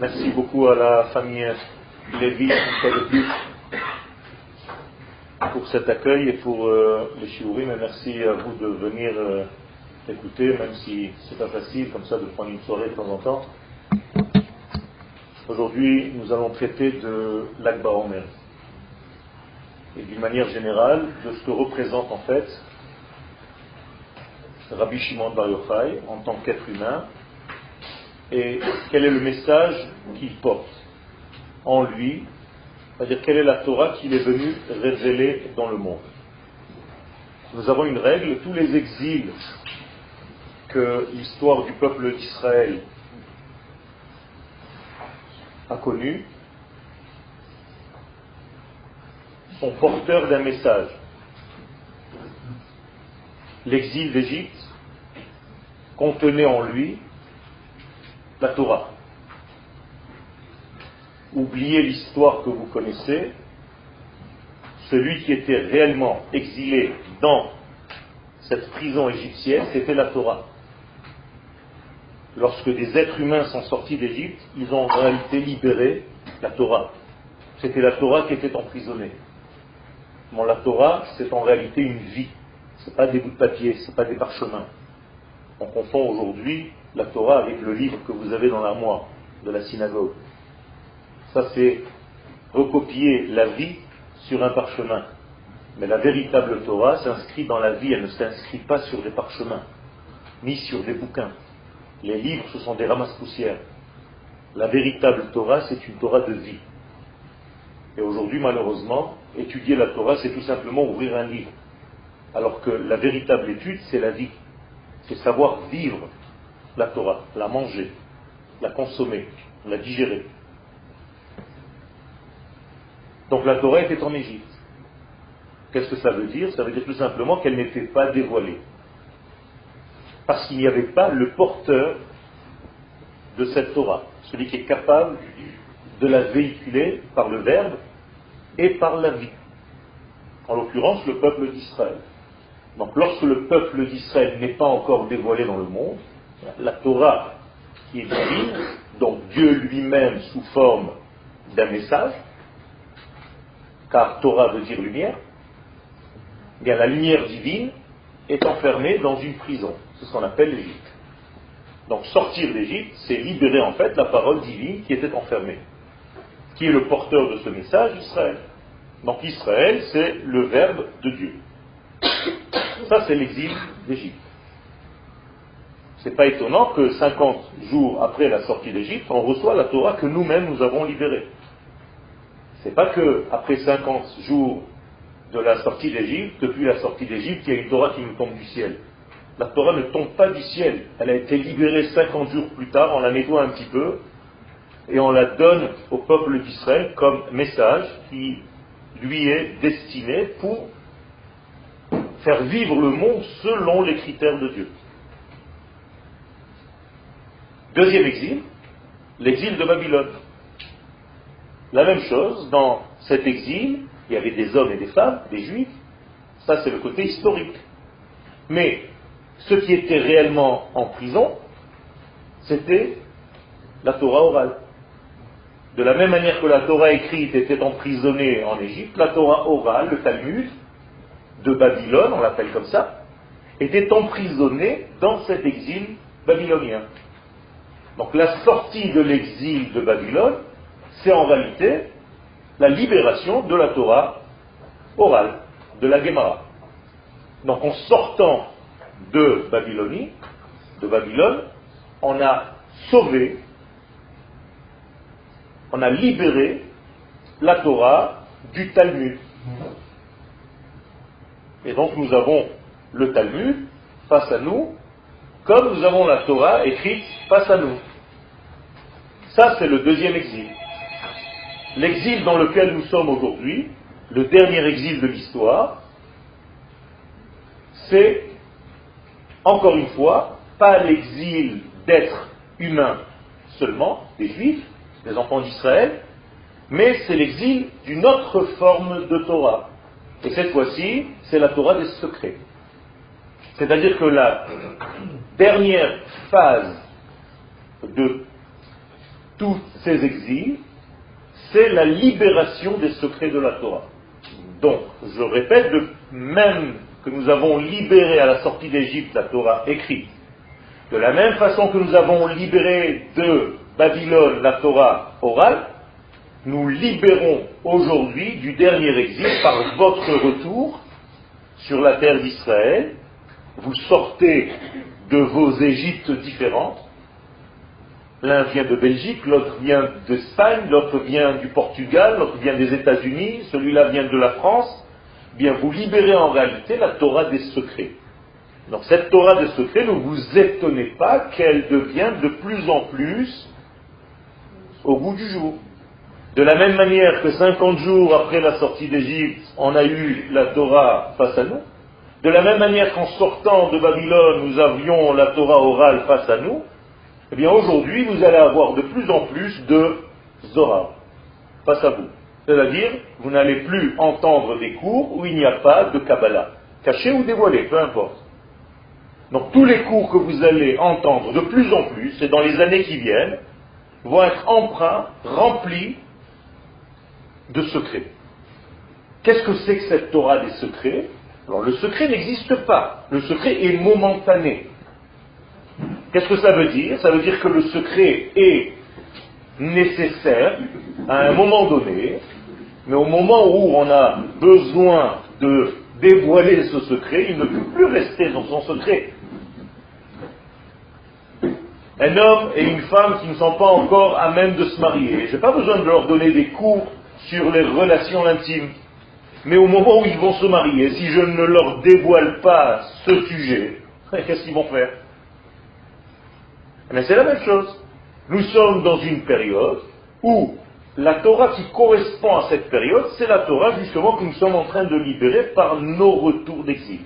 Merci beaucoup à la famille Lévy, pour cet accueil et pour euh, les shiurim. Merci à vous de venir euh, écouter, même si c'est pas facile comme ça de prendre une soirée de temps en temps. Aujourd'hui, nous allons traiter de l'Akba Omer. Et d'une manière générale, de ce que représente en fait Rabbi Shimon Bar Yochai en tant qu'être humain et quel est le message qu'il porte en lui, c'est-à-dire quelle est la Torah qu'il est venu révéler dans le monde. Nous avons une règle, tous les exils que l'histoire du peuple d'Israël a connus sont porteurs d'un message. L'exil d'Égypte contenait en lui la Torah. Oubliez l'histoire que vous connaissez. Celui qui était réellement exilé dans cette prison égyptienne, c'était la Torah. Lorsque des êtres humains sont sortis d'Égypte, ils ont en réalité libéré la Torah. C'était la Torah qui était emprisonnée. Bon, la Torah, c'est en réalité une vie. Ce n'est pas des bouts de papier, ce n'est pas des parchemins. On confond aujourd'hui la Torah avec le livre que vous avez dans l'armoire de la synagogue. Ça, c'est recopier la vie sur un parchemin. Mais la véritable Torah s'inscrit dans la vie, elle ne s'inscrit pas sur des parchemins, ni sur des bouquins. Les livres, ce sont des ramasses-poussières. La véritable Torah, c'est une Torah de vie. Et aujourd'hui, malheureusement, étudier la Torah, c'est tout simplement ouvrir un livre. Alors que la véritable étude, c'est la vie. C'est savoir vivre la Torah, la manger, la consommer, la digérer. Donc la Torah était en Égypte. Qu'est-ce que ça veut dire? Ça veut dire tout simplement qu'elle n'était pas dévoilée. Parce qu'il n'y avait pas le porteur de cette Torah, celui qui est capable de la véhiculer par le verbe et par la vie. En l'occurrence, le peuple d'Israël. Donc lorsque le peuple d'Israël n'est pas encore dévoilé dans le monde, la Torah qui est divine, donc Dieu lui-même sous forme d'un message, car Torah veut dire lumière, eh bien la lumière divine est enfermée dans une prison. C'est ce qu'on appelle l'Égypte. Donc sortir d'Égypte, c'est libérer en fait la parole divine qui était enfermée. Qui est le porteur de ce message Israël. Donc Israël, c'est le verbe de Dieu. Ça, c'est l'exil d'Égypte. C'est pas étonnant que 50 jours après la sortie d'Égypte, on reçoit la Torah que nous-mêmes nous avons libérée. C'est pas que après 50 jours de la sortie d'Égypte, depuis la sortie d'Égypte, il y a une Torah qui nous tombe du ciel. La Torah ne tombe pas du ciel. Elle a été libérée 50 jours plus tard, on la nettoie un petit peu, et on la donne au peuple d'Israël comme message qui lui est destiné pour faire vivre le monde selon les critères de Dieu. Deuxième exil, l'exil de Babylone. La même chose, dans cet exil, il y avait des hommes et des femmes, des juifs, ça c'est le côté historique. Mais ce qui était réellement en prison, c'était la Torah orale. De la même manière que la Torah écrite était emprisonnée en Égypte, la Torah orale, le Talmud, de Babylone, on l'appelle comme ça, était emprisonnée dans cet exil babylonien. Donc la sortie de l'exil de Babylone, c'est en réalité la libération de la Torah orale, de la Gemara. Donc en sortant de de Babylone, on a sauvé, on a libéré la Torah du Talmud. Et donc nous avons le Talmud face à nous, comme nous avons la Torah écrite face à nous. Ça, c'est le deuxième exil. L'exil dans lequel nous sommes aujourd'hui, le dernier exil de l'histoire, c'est, encore une fois, pas l'exil d'être humain seulement, des juifs, des enfants d'Israël, mais c'est l'exil d'une autre forme de Torah. Et cette fois-ci, c'est la Torah des secrets. C'est-à-dire que la dernière phase de tous ces exils, c'est la libération des secrets de la Torah. Donc, je répète, de même que nous avons libéré à la sortie d'Égypte la Torah écrite, de la même façon que nous avons libéré de Babylone la Torah orale, nous libérons aujourd'hui du dernier exil par votre retour sur la terre d'Israël. Vous sortez de vos Égyptes différentes. L'un vient de Belgique, l'autre vient d'Espagne, l'autre vient du Portugal, l'autre vient des États-Unis, celui-là vient de la France. Bien, vous libérez en réalité la Torah des secrets. Donc cette Torah des secrets, ne vous étonnez pas qu'elle devienne de plus en plus au goût du jour. De la même manière que 50 jours après la sortie d'Égypte, on a eu la Torah face à nous, de la même manière qu'en sortant de Babylone, nous avions la Torah orale face à nous, eh bien aujourd'hui, vous allez avoir de plus en plus de Zohar face à vous. C'est-à-dire, vous n'allez plus entendre des cours où il n'y a pas de Kabbalah, caché ou dévoilé, peu importe. Donc tous les cours que vous allez entendre de plus en plus, et dans les années qui viennent, vont être emprunts, remplis de secrets. Qu'est-ce que c'est que cette Torah des secrets? Alors le secret n'existe pas. Le secret est momentané. Qu'est-ce que ça veut dire? Ça veut dire que le secret est nécessaire à un moment donné, mais au moment où on a besoin de dévoiler ce secret, il ne peut plus rester dans son secret. Un homme et une femme qui ne sont pas encore à même de se marier, je n'ai pas besoin de leur donner des cours sur les relations intimes. Mais au moment où ils vont se marier, si je ne leur dévoile pas ce sujet, qu'est-ce qu'ils vont faire? Mais c'est la même chose. Nous sommes dans une période où la Torah qui correspond à cette période, c'est la Torah justement que nous sommes en train de libérer par nos retours d'exil.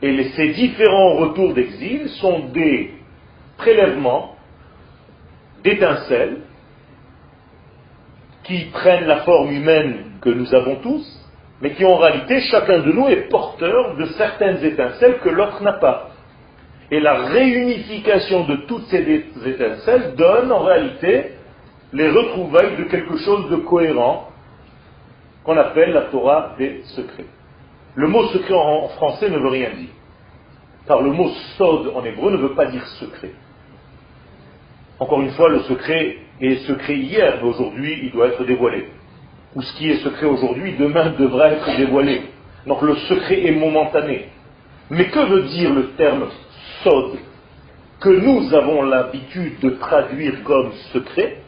Et ces différents retours d'exil sont des prélèvements d'étincelles qui prennent la forme humaine que nous avons tous, mais qui en réalité, chacun de nous est porteur de certaines étincelles que l'autre n'a pas. Et la réunification de toutes ces étincelles donne en réalité les retrouvailles de quelque chose de cohérent qu'on appelle la Torah des secrets. Le mot secret en français ne veut rien dire. Car le mot sod en hébreu ne veut pas dire secret. Encore une fois, le secret est secret hier, mais aujourd'hui, il doit être dévoilé. Ou ce qui est secret aujourd'hui, demain devra être dévoilé. Donc le secret est momentané. Mais que veut dire le terme sod que nous avons l'habitude de traduire comme secret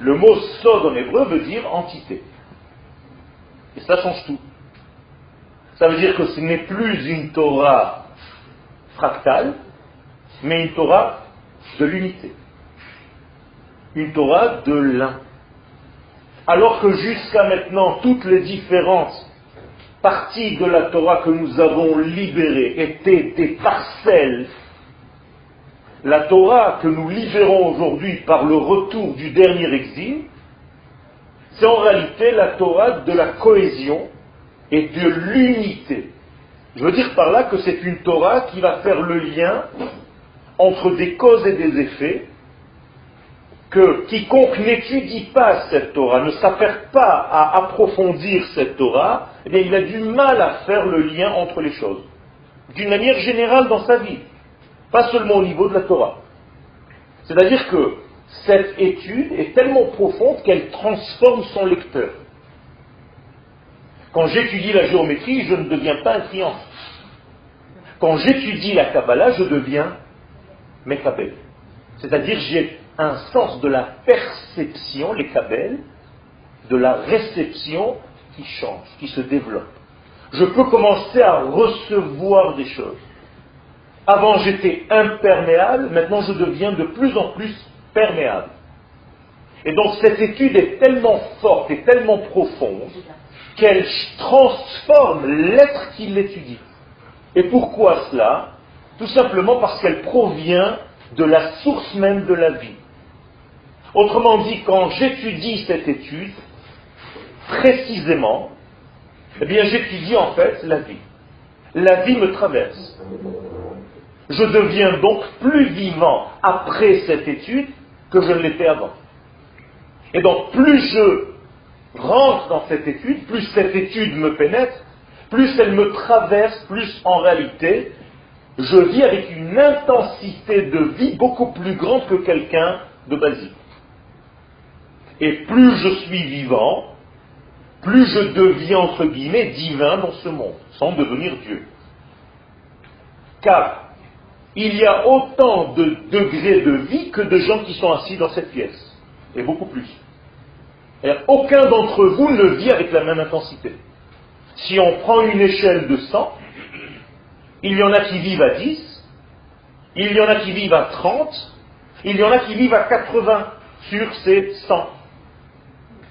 Le mot sod en hébreu veut dire entité. Et ça change tout. Ça veut dire que ce n'est plus une Torah fractale, mais une Torah de l'unité une Torah de l'un. Alors que jusqu'à maintenant, toutes les différentes parties de la Torah que nous avons libérées étaient des parcelles, la Torah que nous libérons aujourd'hui par le retour du dernier exil, c'est en réalité la Torah de la cohésion et de l'unité. Je veux dire par là que c'est une Torah qui va faire le lien entre des causes et des effets, que quiconque n'étudie pas cette Torah, ne s'affaire pas à approfondir cette Torah, eh il a du mal à faire le lien entre les choses. D'une manière générale dans sa vie, pas seulement au niveau de la Torah. C'est-à-dire que cette étude est tellement profonde qu'elle transforme son lecteur. Quand j'étudie la géométrie, je ne deviens pas un triangle. Quand j'étudie la Kabbalah, je deviens Mekabel. C'est-à-dire j'ai un sens de la perception, les cabelles, de la réception qui change, qui se développe. Je peux commencer à recevoir des choses. Avant j'étais imperméable, maintenant je deviens de plus en plus perméable. Et donc cette étude est tellement forte et tellement profonde qu'elle transforme l'être qui l'étudie. Et pourquoi cela? Tout simplement parce qu'elle provient de la source même de la vie. Autrement dit, quand j'étudie cette étude, précisément, eh bien j'étudie en fait la vie. La vie me traverse. Je deviens donc plus vivant après cette étude que je ne l'étais avant. Et donc plus je rentre dans cette étude, plus cette étude me pénètre, plus elle me traverse, plus en réalité je vis avec une intensité de vie beaucoup plus grande que quelqu'un de basique. Et plus je suis vivant, plus je deviens, entre guillemets, divin dans ce monde, sans devenir Dieu. Car il y a autant de degrés de vie que de gens qui sont assis dans cette pièce, et beaucoup plus. Aucun d'entre vous ne vit avec la même intensité. Si on prend une échelle de 100, il y en a qui vivent à 10, il y en a qui vivent à 30, il y en a qui vivent à 80 sur ces 100.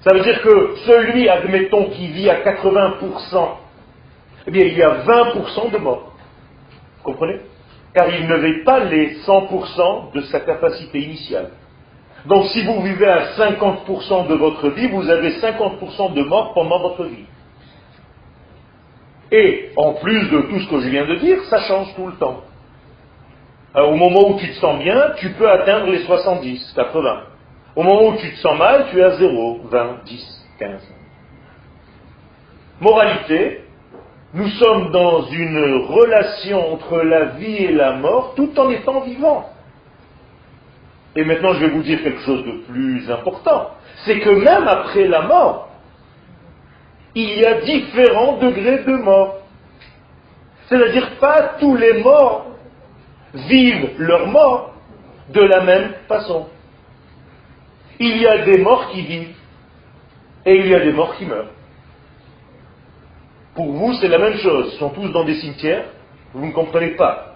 Ça veut dire que celui, admettons, qui vit à 80%, eh bien, il y a 20% de morts. Vous comprenez? Car il ne vit pas les 100% de sa capacité initiale. Donc si vous vivez à 50% de votre vie, vous avez 50% de morts pendant votre vie. Et en plus de tout ce que je viens de dire, ça change tout le temps. au moment où tu te sens bien, tu peux atteindre les 70, 80. Au moment où tu te sens mal, tu es à 0, 20, 10, 15. Moralité, nous sommes dans une relation entre la vie et la mort tout en étant vivants. Et maintenant, je vais vous dire quelque chose de plus important. C'est que même après la mort, il y a différents degrés de mort. C'est-à-dire pas tous les morts vivent leur mort de la même façon. Il y a des morts qui vivent et il y a des morts qui meurent. Pour vous, c'est la même chose. Ils sont tous dans des cimetières. Vous ne comprenez pas.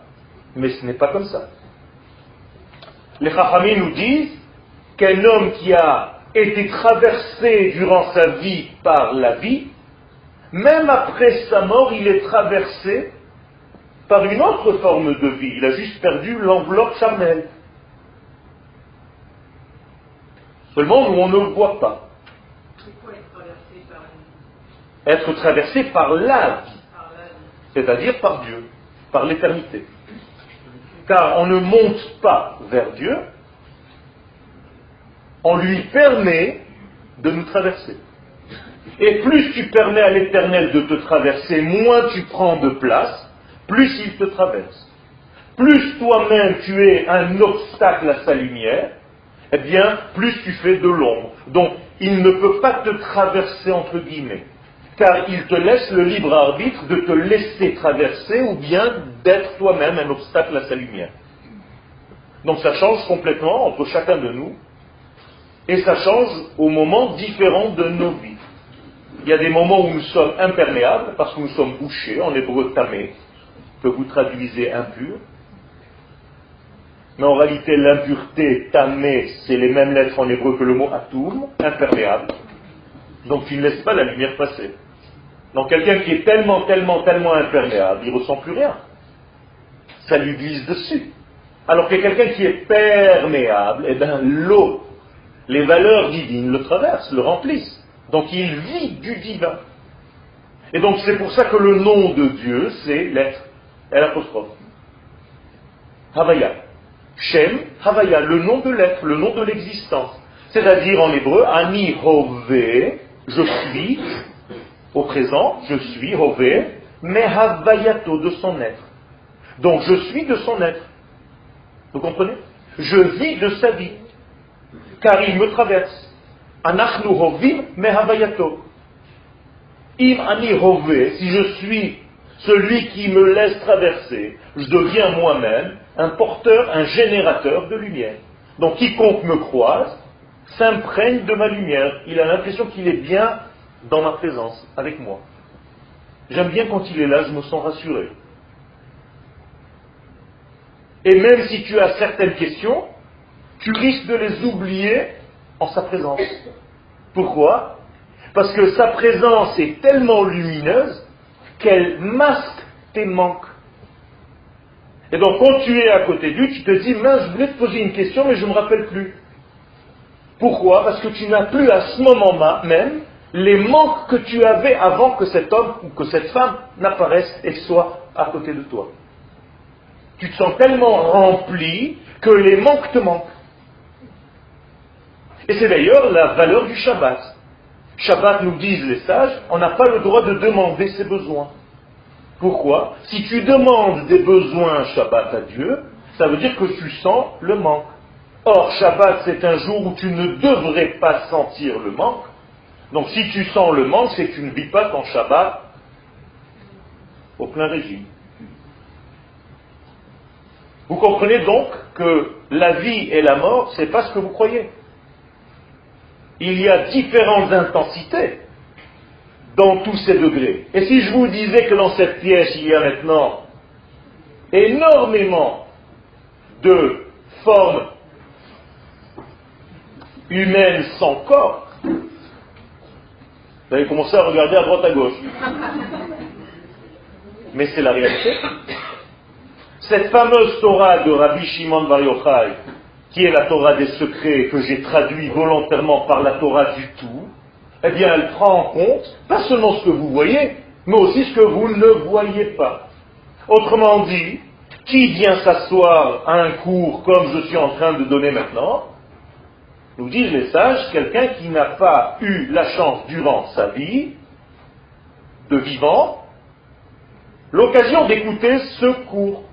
Mais ce n'est pas comme ça. Les Chachamim nous disent qu'un homme qui a été traversé durant sa vie par la vie, même après sa mort, il est traversé par une autre forme de vie. Il a juste perdu l'enveloppe charnelle. Seulement, nous, on ne le voit pas. Être traversé par la vie, c'est-à-dire par Dieu, par l'éternité. Car on ne monte pas vers Dieu, on lui permet de nous traverser. Et plus tu permets à l'éternel de te traverser, moins tu prends de place, plus il te traverse. Plus toi-même tu es un obstacle à sa lumière, eh bien, plus tu fais de l'ombre. Donc, il ne peut pas te traverser entre guillemets, car il te laisse le libre arbitre de te laisser traverser ou bien d'être toi-même un obstacle à sa lumière. Donc ça change complètement entre chacun de nous, et ça change au moment différent de nos vies. Il y a des moments où nous sommes imperméables parce que nous sommes bouchés, en hébreu tamé, que vous traduisez impur. Mais en réalité, l'impureté, tamé, c'est les mêmes lettres en hébreu que le mot atum, imperméable. Donc tu ne laisses pas la lumière passer. Donc quelqu'un qui est tellement, tellement, tellement imperméable, il ne ressent plus rien. Ça lui glisse dessus. Alors que quelqu'un qui est perméable, eh bien l'eau, les valeurs divines le traversent, le remplissent. Donc il vit du divin. Et donc c'est pour ça que le nom de Dieu, c'est l'être, l'apostrophe. Havaya. Shem, Havaya, le nom de l'être, le nom de l'existence. C'est-à-dire en hébreu, Ani Hove, je suis, au présent, je suis Hove, mais Havayato, de son être. Donc je suis de son être. Vous comprenez? Je vis de sa vie, car il me traverse. Anachnu hovim mehavayato. Im ani hove, si je suis celui qui me laisse traverser, je deviens moi-même un porteur, un générateur de lumière. Donc quiconque me croise s'imprègne de ma lumière. Il a l'impression qu'il est bien dans ma présence, avec moi. J'aime bien quand il est là, je me sens rassuré. Et même si tu as certaines questions, tu risques de les oublier en sa présence. Pourquoi? Parce que sa présence est tellement lumineuse qu'elle masque tes manques. Et donc quand tu es à côté de lui, tu te dis, mince, je voulais te poser une question, mais je ne me rappelle plus. Pourquoi? Parce que tu n'as plus à ce moment même les manques que tu avais avant que cet homme ou que cette femme n'apparaisse et soit à côté de toi. Tu te sens tellement rempli que les manques te manquent. Et c'est d'ailleurs la valeur du Shabbat. Shabbat nous disent les sages, on n'a pas le droit de demander ses besoins. Pourquoi Si tu demandes des besoins Shabbat à Dieu, ça veut dire que tu sens le manque. Or, Shabbat, c'est un jour où tu ne devrais pas sentir le manque. Donc, si tu sens le manque, c'est que tu ne vis pas ton Shabbat au plein régime. Vous comprenez donc que la vie et la mort, ce n'est pas ce que vous croyez. Il y a différentes intensités dans tous ces degrés. Et si je vous disais que dans cette pièce, il y a maintenant énormément de formes humaines sans corps, vous allez commencer à regarder à droite à gauche. Mais c'est la réalité. Cette fameuse Torah de Rabbi Shimon Bar Yochai, qui est la Torah des secrets que j'ai traduit volontairement par la Torah du tout, eh bien elle prend en compte pas seulement ce que vous voyez, mais aussi ce que vous ne voyez pas. Autrement dit, qui vient s'asseoir à un cours comme je suis en train de donner maintenant Nous disent les sages, quelqu'un qui n'a pas eu la chance durant sa vie de vivant l'occasion d'écouter ce cours.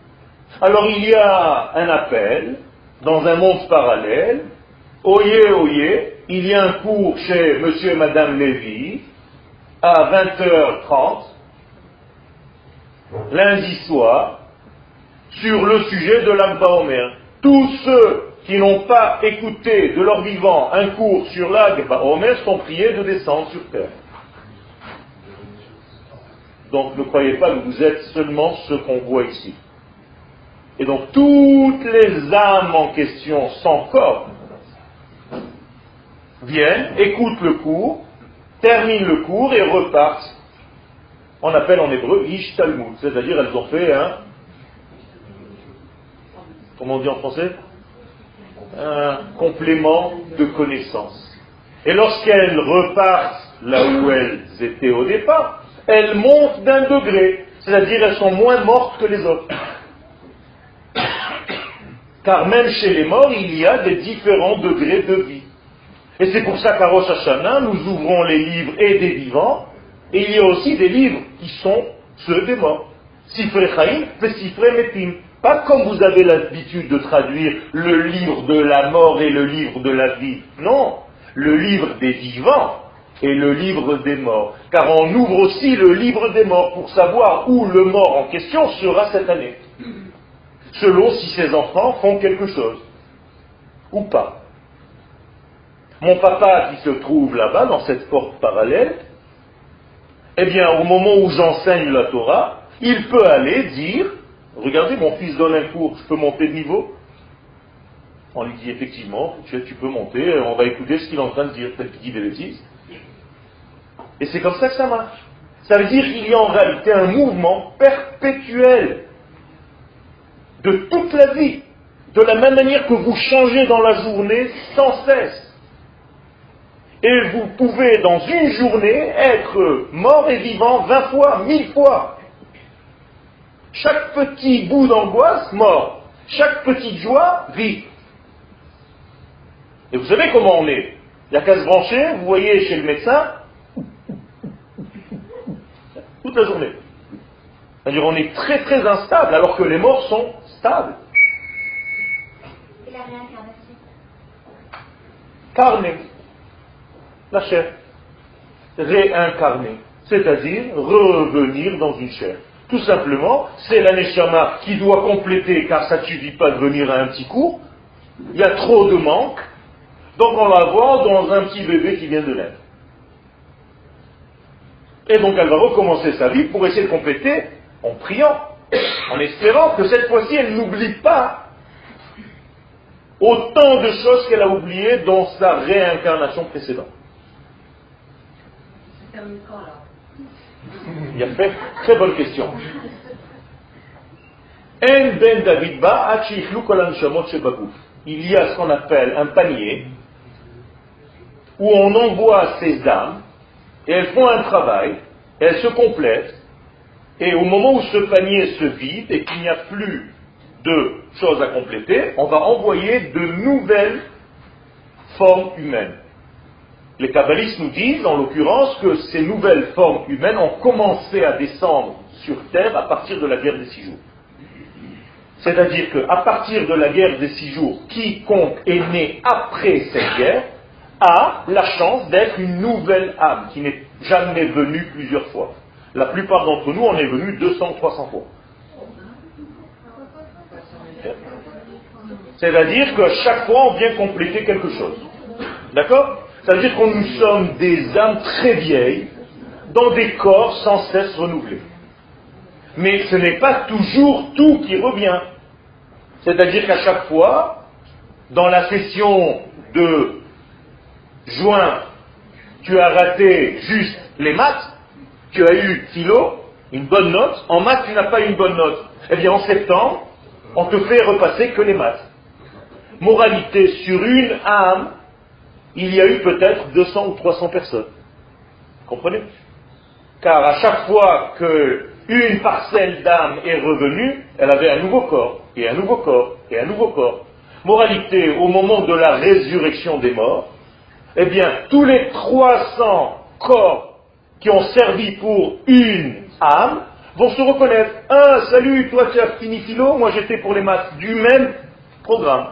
Alors il y a un appel dans un monde parallèle, oyez, oyez, il y a un cours chez monsieur et madame Lévy à 20h30, lundi soir, sur le sujet de l'Akba Omer. Tous ceux qui n'ont pas écouté de leur vivant un cours sur l'Akba Omer sont priés de descendre sur terre. Donc ne croyez pas que vous êtes seulement ce qu'on voit ici. Et donc toutes les âmes en question sans corps viennent, écoutent le cours, terminent le cours et repartent. On appelle en hébreu Ish Talmud, c'est-à-dire elles ont fait un, comment on dit en français? Un complément de connaissance. Et lorsqu'elles repartent là où elles étaient au départ, elles montent d'un degré, c'est-à-dire elles sont moins mortes que les autres. Car même chez les morts, il y a des différents degrés de vie. Et c'est pour ça qu'à Rosh Hashanah, nous ouvrons les livres et des vivants, et il y a aussi des livres qui sont ceux des morts. Sifre Chaim, Sifre Metim. Pas comme vous avez l'habitude de traduire le livre de la mort et le livre de la vie. Non, le livre des vivants et le livre des morts. Car on ouvre aussi le livre des morts pour savoir où le mort en question sera cette année. Selon si ses enfants font quelque chose ou pas. Mon papa qui se trouve là-bas, dans cette porte parallèle, eh bien, au moment où j'enseigne la Torah, il peut aller dire, regardez, mon fils donne un cours, je peux monter de niveau On lui dit effectivement, tu, peux monter, on va écouter ce qu'il est en train de dire, peut-être qu'il dit. Et c'est comme ça que ça marche. Ça veut dire qu'il y a en réalité un mouvement perpétuel de toute la vie, de la même manière que vous changez dans la journée sans cesse. Et vous pouvez, dans une journée, être mort et vivant vingt fois, mille fois. Chaque petit bout d'angoisse, mort. Chaque petite joie, vie. Et vous savez comment on est. Il n'y a qu'à se brancher, vous voyez chez le médecin, toute la journée. C'est-à-dire on est très très instable alors que les morts sont stables. Et la réincarnation Carnet la chair. Réincarner, c'est-à-dire revenir dans une chair. Tout simplement, c'est la neshama qui doit compléter, car ça ne suffit pas de venir à un petit cours. Il y a trop de manque, donc on va voir dans un petit bébé qui vient de naître. Et donc elle va recommencer sa vie pour essayer de compléter en priant, en espérant que cette fois-ci elle n'oublie pas autant de choses qu'elle a oubliées dans sa réincarnation précédente. Il a fait très bonne question. ben Il y a ce qu'on appelle un panier où on envoie ces âmes et elles font un travail, elles se complètent, et au moment où ce panier se vide et qu'il n'y a plus de choses à compléter, on va envoyer de nouvelles formes humaines. Les kabbalistes nous disent, en l'occurrence, que ces nouvelles formes humaines ont commencé à descendre sur Terre à partir de la guerre des six jours. C'est-à-dire qu'à partir de la guerre des six jours, quiconque est né après cette guerre a la chance d'être une nouvelle âme qui n'est jamais venue plusieurs fois. La plupart d'entre nous, on est venu 200 300 fois. C'est-à-dire que chaque fois, on vient compléter quelque chose. D'accord? C'est-à-dire que nous sommes des âmes très vieilles, dans des corps sans cesse renouvelés. Mais ce n'est pas toujours tout qui revient. C'est-à-dire qu'à chaque fois, dans la session de juin, tu as raté juste les maths, tu as eu philo, une bonne note, en maths tu n'as pas eu une bonne note. Eh bien en septembre, on te fait repasser que les maths. Moralité, sur une âme, il y a eu peut-être 200 ou 300 personnes. Comprenez? Car à chaque fois qu'une parcelle d'âme est revenue, elle avait un nouveau corps, et un nouveau corps, et un nouveau corps. Moralité, au moment de la résurrection des morts, eh bien, tous les 300 corps qui ont servi pour une âme vont se reconnaître. Ah, salut, toi tu as fini philo, moi j'étais pour les maths du même programme.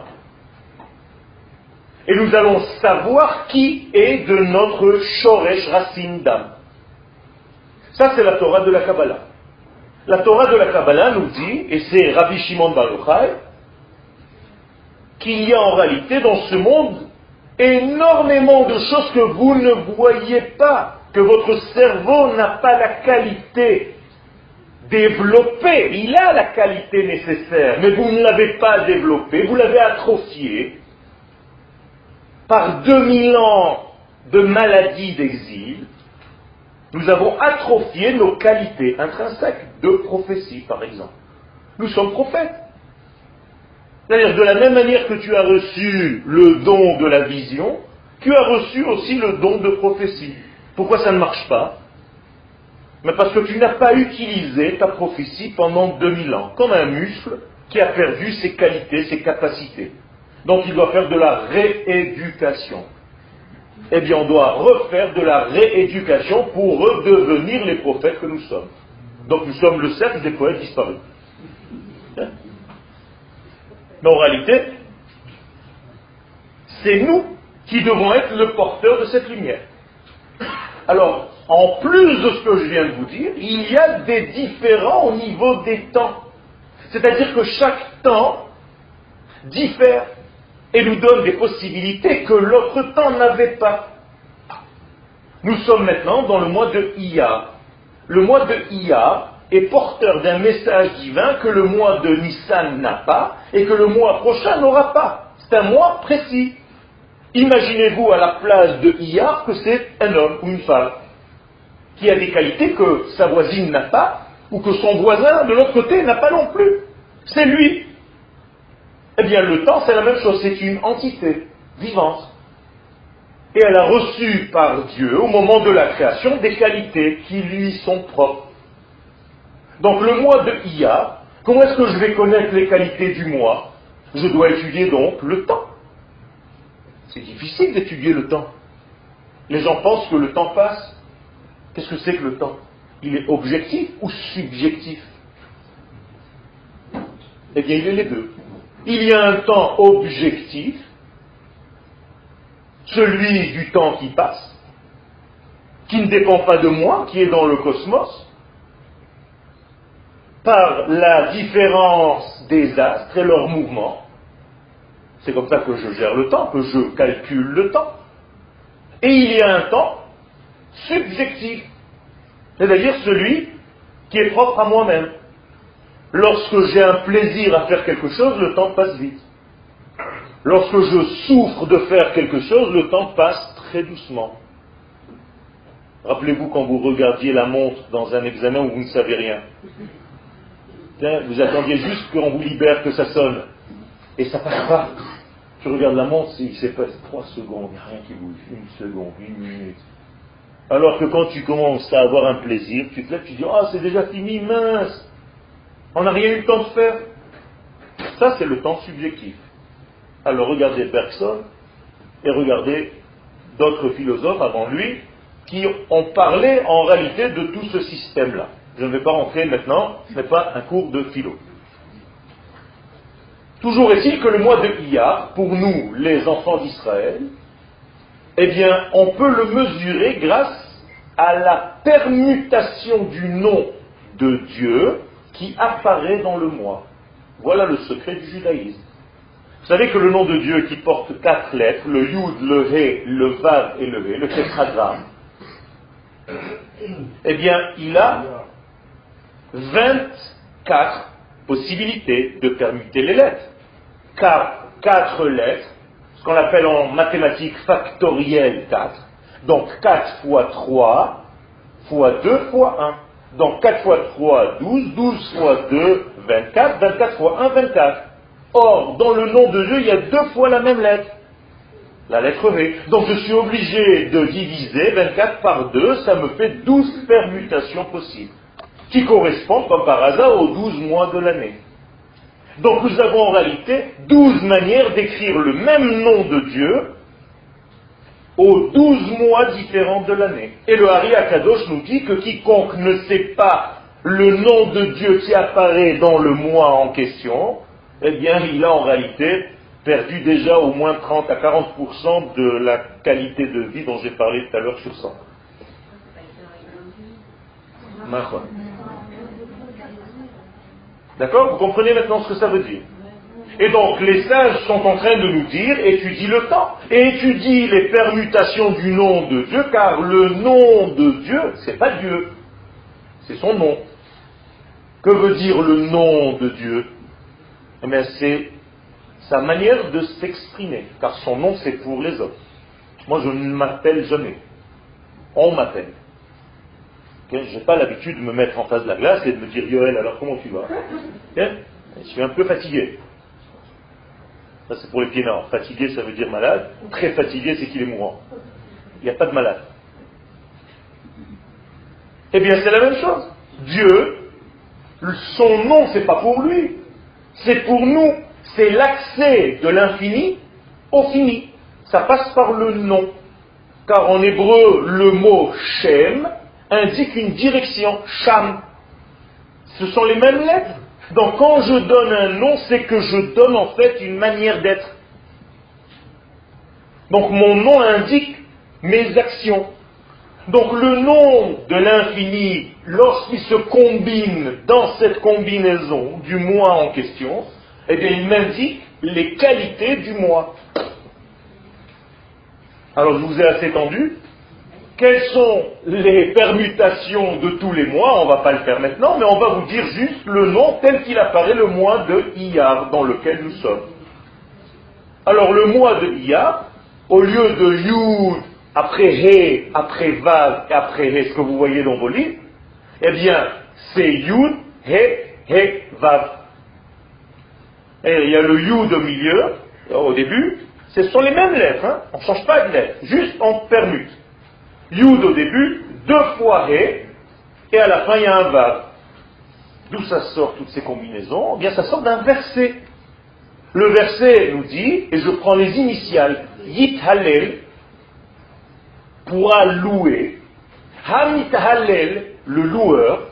Et nous allons savoir qui est de notre Shoresh racine d'âme. Ça, c'est la Torah de la Kabbalah. La Torah de la Kabbalah nous dit, et c'est Rabbi Shimon Bar Yochai, qu'il y a en réalité dans ce monde énormément de choses que vous ne voyez pas, que votre cerveau n'a pas la qualité développée. Il a la qualité nécessaire, mais vous ne l'avez pas développée, vous l'avez atrophiée par 2000 ans de maladie d'exil. Nous avons atrophié nos qualités intrinsèques de prophétie, par exemple. Nous sommes prophètes. C'est-à-dire, de la même manière que tu as reçu le don de la vision, tu as reçu aussi le don de prophétie. Pourquoi ça ne marche pas? Mais parce que tu n'as pas utilisé ta prophétie pendant 2000 ans, comme un muscle qui a perdu ses qualités, ses capacités. Donc il doit faire de la rééducation. Eh bien, on doit refaire de la rééducation pour redevenir les prophètes que nous sommes. Donc nous sommes le cercle des poètes disparus. Hein mais en réalité, c'est nous qui devons être le porteur de cette lumière. Alors, en plus de ce que je viens de vous dire, il y a des différents au niveau des temps. C'est-à-dire que chaque temps diffère et nous donne des possibilités que l'autre temps n'avait pas. Nous sommes maintenant dans le mois de Iya. Le mois de Iya est porteur d'un message divin que le mois de Nissan n'a pas et que le mois prochain n'aura pas. C'est un mois précis. Imaginez-vous à la place de Iyar que c'est un homme ou une femme qui a des qualités que sa voisine n'a pas ou que son voisin de l'autre côté n'a pas non plus. C'est lui. Eh bien, le temps, c'est la même chose. C'est une entité vivante. Et elle a reçu par Dieu, au moment de la création, des qualités qui lui sont propres. Donc le mois de Iyar, comment est-ce que je vais connaître les qualités du mois Je dois étudier donc le temps. C'est difficile d'étudier le temps. Les gens pensent que le temps passe. Qu'est-ce que c'est que le temps? Il est objectif ou subjectif? Eh bien, il est les deux. Il y a un temps objectif, celui du temps qui passe, qui ne dépend pas de moi, qui est dans le cosmos, par la différence des astres et leurs mouvements. C'est comme ça que je gère le temps, que je calcule le temps. Et il y a un temps subjectif, c'est-à-dire celui qui est propre à moi-même. Lorsque j'ai un plaisir à faire quelque chose, le temps passe vite. Lorsque je souffre de faire quelque chose, le temps passe très doucement. Rappelez-vous quand vous regardiez la montre dans un examen où vous ne savez rien. Vous attendiez juste qu'on vous libère, que ça sonne. Et ça passe pas. Tu regardes la montre, il s'est passé trois secondes, il n'y a rien qui bouge. Une seconde, une minute. Alors que quand tu commences à avoir un plaisir, tu te lèves, tu dis, ah, c'est déjà fini, mince. On n'a rien eu le temps de faire. Ça, c'est le temps subjectif. Alors regardez Bergson et regardez d'autres philosophes avant lui qui ont parlé en réalité de tout ce système-là. Je ne vais pas rentrer maintenant, ce n'est pas un cours de philo. Toujours est-il que le mois de Iyar, pour nous, les enfants d'Israël, eh bien, on peut le mesurer grâce à la permutation du nom de Dieu qui apparaît dans le mois. Voilà le secret du judaïsme. Vous savez que le nom de Dieu qui porte quatre lettres, le Yud, le He, le Vav et le He, le tétragramme, eh bien, il a 24 possibilités de permuter les lettres. Car quatre lettres, ce qu'on appelle en mathématiques factoriel 4, donc 4 fois 3 fois 2 fois 1. Donc 4 fois 3, 12, 12 fois 2, 24, 24 fois 1, 24. Or, dans le nom de Dieu, il y a deux fois la même lettre. La lettre V. Donc je suis obligé de diviser 24 par 2, ça me fait 12 permutations possibles qui correspondent, comme par hasard, aux douze mois de l'année. Donc nous avons en réalité douze manières d'écrire le même nom de Dieu aux douze mois différents de l'année. Et le Hari Akadosh nous dit que quiconque ne sait pas le nom de Dieu qui apparaît dans le mois en question, eh bien il a en réalité perdu déjà au moins 30 à 40% de la qualité de vie dont j'ai parlé tout à l'heure sur ça. D'accord Vous comprenez maintenant ce que ça veut dire? Et donc, les sages sont en train de nous dire, étudie le temps, et étudie les permutations du nom de Dieu, car le nom de Dieu, c'est pas Dieu, c'est son nom. Que veut dire le nom de Dieu? Eh bien, c'est sa manière de s'exprimer, car son nom, c'est pour les autres. Moi, je ne m'appelle jamais. On m'appelle. Je n'ai pas l'habitude de me mettre en face de la glace et de me dire Yoel, alors comment tu vas? Je suis un peu fatigué. Ça, c'est pour les pieds nord. Fatigué, ça veut dire malade. Très fatigué, c'est qu'il est mourant. Il n'y a pas de malade. Eh bien, c'est la même chose. Dieu, son nom, c'est pas pour lui. C'est pour nous. C'est l'accès de l'infini au fini. Ça passe par le nom. Car en hébreu, le mot Shem indique une direction, Sham. Ce sont les mêmes lettres. Donc quand je donne un nom, c'est que je donne en fait une manière d'être. Donc mon nom indique mes actions. Donc le nom de l'infini, lorsqu'il se combine dans cette combinaison du moi en question, eh bien il m'indique les qualités du moi. Alors je vous ai assez tendu, quelles sont les permutations de tous les mois? On ne va pas le faire maintenant, mais on va vous dire juste le nom tel qu'il apparaît le mois de Iyar dans lequel nous sommes. Alors le mois de Iyar, au lieu de Yud, après He, après Vav et après He, ce que vous voyez dans vos livres, eh bien c'est Yud, He, He, Vav. Et il y a le Yud au milieu, au début, ce sont les mêmes lettres, hein. on ne change pas de lettres, juste on permute. Yud au début, deux fois He, et à la fin il y a un Vav. D'où ça sort toutes ces combinaisons? Eh bien ça sort d'un verset. Le verset nous dit, et je prends les initiales, Yit Hallel, pourra louer, Hamit Hallel, le loueur,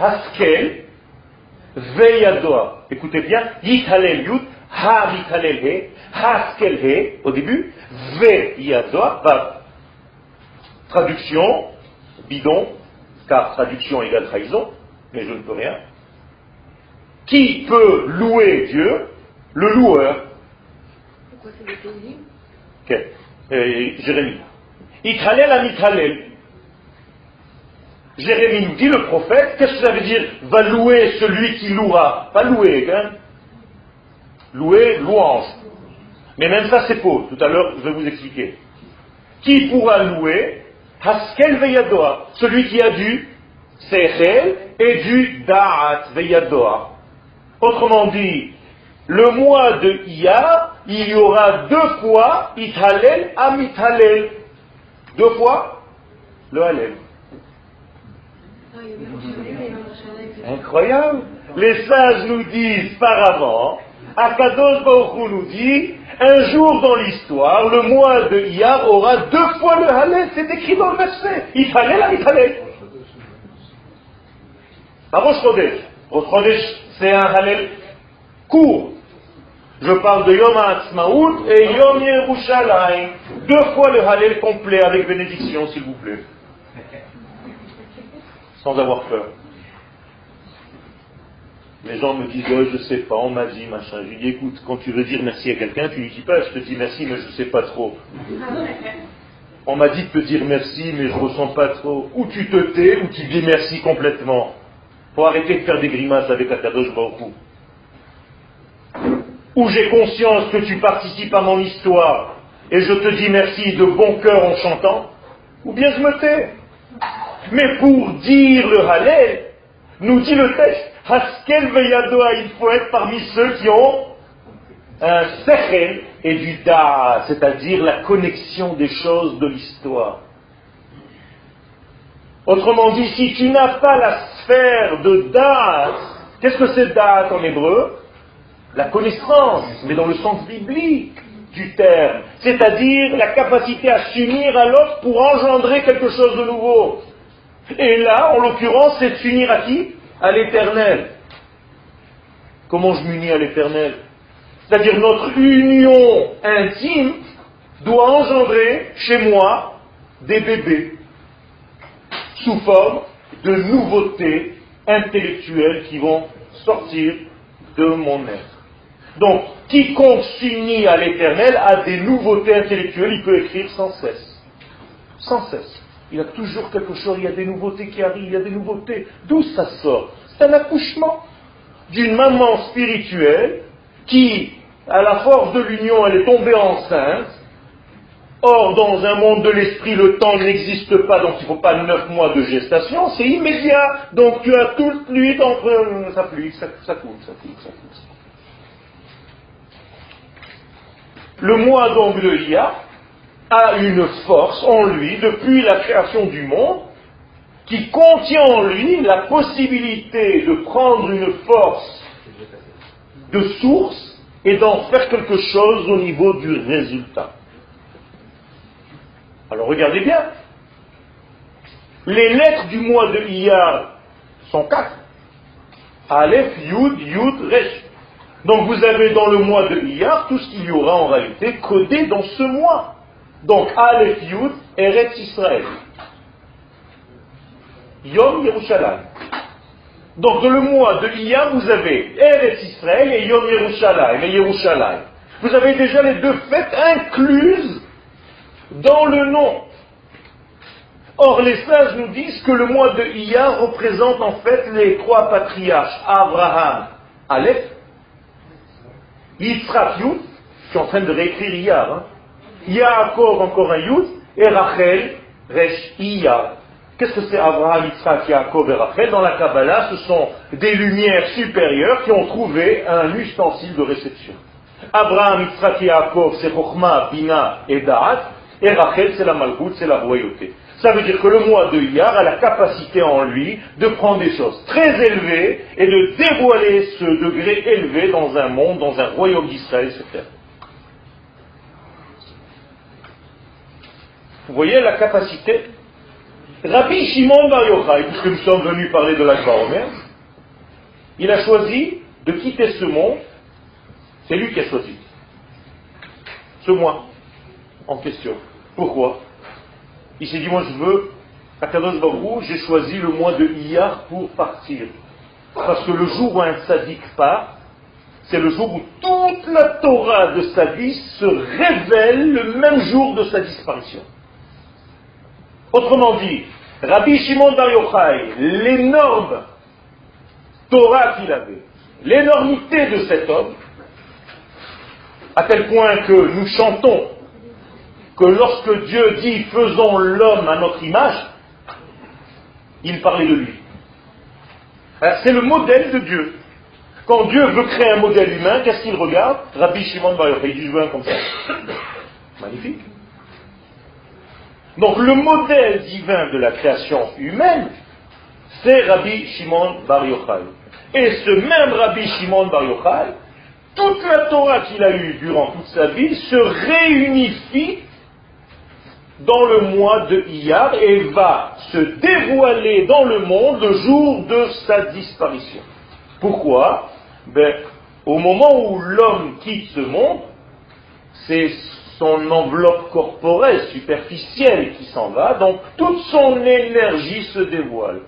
Haskel, Veyadoa. Écoutez bien, Yit Hallel Yud, Hallel He, Haskel He, au début, Veyadoa, Vav. Traduction, bidon, car traduction égale trahison, mais je ne peux rien. Qui peut louer Dieu? Le loueur. Pourquoi c'est le euh, Jérémie. Itralel à Mitralel. Jérémie nous dit, le prophète, qu'est-ce que ça veut dire? Va louer celui qui louera. Pas louer, hein Louer, louange. Mais même ça, c'est faux. Tout à l'heure, je vais vous expliquer. Qui pourra louer? Haskel veyadoa, celui qui a du sechel et du da'at veyadoa. Autrement dit, le mois de Iyar, il y aura deux fois Ithalel Amithalel. Deux fois le Halel. Incroyable. Les sages nous disent par avant, Akadosh Baruch nous dit, un jour dans l'histoire, le mois de Iyar aura deux fois le Halel. C'est écrit dans le verset. Il fallait là, il fallait. Pas Rosh Chodesh. c'est un Halel court. Je parle de Yom HaAtzmaout et Yom Yerushalayim. Deux fois le Halel complet avec bénédiction, s'il vous plaît. Sans avoir peur. Les gens me disent, oh, je sais pas, on m'a dit, machin. Je lui dis, écoute, quand tu veux dire merci à quelqu'un, tu lui dis pas, je te dis merci, mais je sais pas trop. On m'a dit de te dire merci, mais je ressens pas trop. Ou tu te tais, ou tu dis merci complètement. Faut arrêter de faire des grimaces avec Akadosh Baruch Ou j'ai conscience que tu participes à mon histoire, et je te dis merci de bon cœur en chantant, ou bien je me tais. Mais pour dire le Hallel, nous dit le texte, Haskel Veyadoa, il faut être parmi ceux qui ont un sechel et du da, c'est-à-dire la connexion des choses de l'histoire. Autrement dit, si tu n'as pas la sphère de da'at, qu'est-ce que c'est da'at en hébreu? La connaissance, mais dans le sens biblique du terme, c'est-à-dire la capacité à s'unir à l'autre pour engendrer quelque chose de nouveau. Et là, en l'occurrence, c'est s'unir à qui? À l'éternel. Comment je m'unis à l'éternel? C'est-à-dire notre union intime doit engendrer chez moi des bébés sous forme de nouveautés intellectuelles qui vont sortir de mon être. Donc, quiconque s'unit à l'éternel a des nouveautés intellectuelles, il peut écrire sans cesse. Sans cesse. Il y a toujours quelque chose, il y a des nouveautés qui arrivent, il y a des nouveautés. D'où ça sort? C'est un accouchement d'une maman spirituelle qui, à la force de l'union, elle est tombée enceinte. Or, dans un monde de l'esprit, le temps n'existe pas, donc il ne faut pas neuf mois de gestation, c'est immédiat. Donc tu as toute nuit entre... Ça pluie, ça, ça coule, ça coule, ça coule. Le mois donc de l'IA, a une force en lui depuis la création du monde qui contient en lui la possibilité de prendre une force de source et d'en faire quelque chose au niveau du résultat. Alors regardez bien. Les lettres du mois de Iyar sont quatre. Aleph, Yud, Yud, Resh. Donc vous avez dans le mois de Iyar tout ce qu'il y aura en réalité codé dans ce mois. Donc, Aleph Yud, Eretz Israël. Yom Yerushalayim. Donc, dans le mois de Iyam, vous avez Eretz Israël et Yom Yerushalayim, et Yerushalayim. Vous avez déjà les deux fêtes incluses dans le nom. Or, les sages nous disent que le mois de Iyar représente en fait les trois patriarches, Abraham, Aleph, Yitzhak Yud, je suis en train de réécrire hein, Yaakov, encore un Yud, et Rachel, Resh Iya. Qu'est-ce que c'est Abraham, Yitzhak, Yaakov et Rachel Dans la Kabbalah, ce sont des lumières supérieures qui ont trouvé un ustensile de réception. Abraham, Yitzhak Yaakov, c'est Chokhmah, Bina et Da'at, et Rachel, c'est la Malchut, c'est la royauté. Ça veut dire que le moi de Iyar a la capacité en lui de prendre des choses très élevées et de dévoiler ce degré élevé dans un monde, dans un royaume d'Israël sur terre. Vous voyez la capacité? Rabbi Shimon Bar Yochai, puisque nous sommes venus parler de l'Akbar Omer, il a choisi de quitter ce monde. C'est lui qui a choisi. Ce mois en question. Pourquoi? Il s'est dit, moi je veux, à Kadosh Baruch j'ai choisi le mois de Iyar pour partir. Parce que le jour où un sadique part, c'est le jour où toute la Torah de sa se révèle le même jour de sa disparition. Autrement dit, Rabbi Shimon Bar Yochai, l'énorme Torah qu'il avait, l'énormité de cet homme, à tel point que nous chantons que lorsque Dieu dit faisons l'homme à notre image, il parlait de lui. C'est le modèle de Dieu. Quand Dieu veut créer un modèle humain, qu'est-ce qu'il regarde? Rabbi Shimon Bar Yochai, il dit je un comme ça. Magnifique. Donc le modèle divin de la création humaine, c'est Rabbi Shimon Bar Yochai. Et ce même Rabbi Shimon Bar Yochai, toute la Torah qu'il a eue durant toute sa vie se réunifie dans le mois de Iyar et va se dévoiler dans le monde le jour de sa disparition. Pourquoi? Ben, Au moment où l'homme quitte ce monde, c'est son enveloppe corporelle superficielle qui s'en va, donc toute son énergie se dévoile.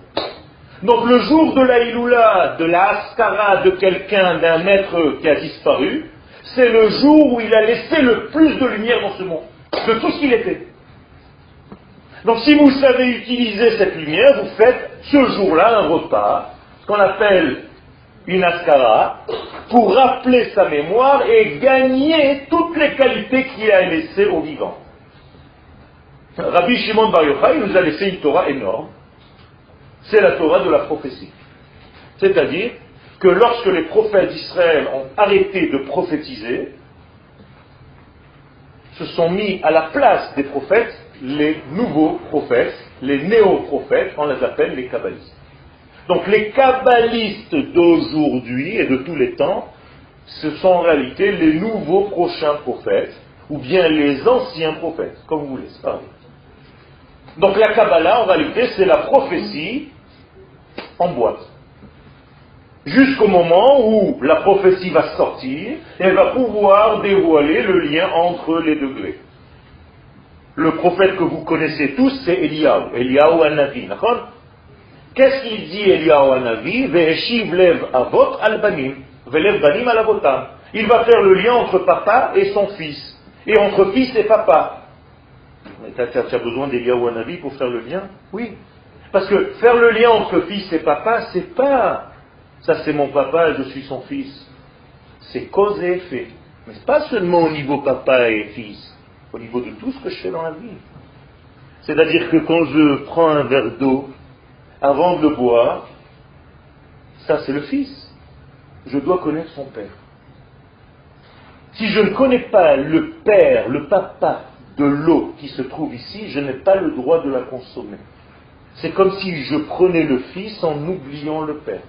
Donc le jour de la Iloula, de la Askara de quelqu'un, d'un être qui a disparu, c'est le jour où il a laissé le plus de lumière dans ce monde, de tout ce qu'il était. Donc si vous savez utiliser cette lumière, vous faites ce jour-là un repas, ce qu'on appelle une askara, pour rappeler sa mémoire et gagner toutes les qualités qu'il a laissées au vivant. Rabbi Shimon Bar Yochai nous a laissé une Torah énorme. C'est la Torah de la prophétie. C'est-à-dire que lorsque les prophètes d'Israël ont arrêté de prophétiser, se sont mis à la place des prophètes les nouveaux prophètes, les néo-prophètes, on les appelle les kabbalistes. Donc les kabbalistes d'aujourd'hui et de tous les temps, ce sont en réalité les nouveaux prochains prophètes, ou bien les anciens prophètes, comme vous voulez. Donc la Kabbalah, en réalité, c'est la prophétie en boîte. Jusqu'au moment où la prophétie va sortir, elle va pouvoir dévoiler le lien entre les degrés. Le prophète que vous connaissez tous, c'est Eliyahu, Eliyahu Anavi. Qu'est-ce qu'il dit Eliyahu Anavi lev avot al banim, velev banim al avotam. Il va faire le lien entre papa et son fils, et entre fils et papa. Tu as, besoin d'Eliyahu Anavi pour faire le lien? Oui. Parce que faire le lien entre fils et papa, c'est pas ça c'est mon papa je suis son fils. C'est cause et effet. Mais pas seulement au niveau papa et fils au niveau de tout ce que je fais dans la vie. C'est-à-dire que quand je prends un verre d'eau, avant de le boire, ça c'est le fils. Je dois connaître son père. Si je ne connais pas le père, le papa de l'eau qui se trouve ici, je n'ai pas le droit de la consommer. C'est comme si je prenais le fils en oubliant le père.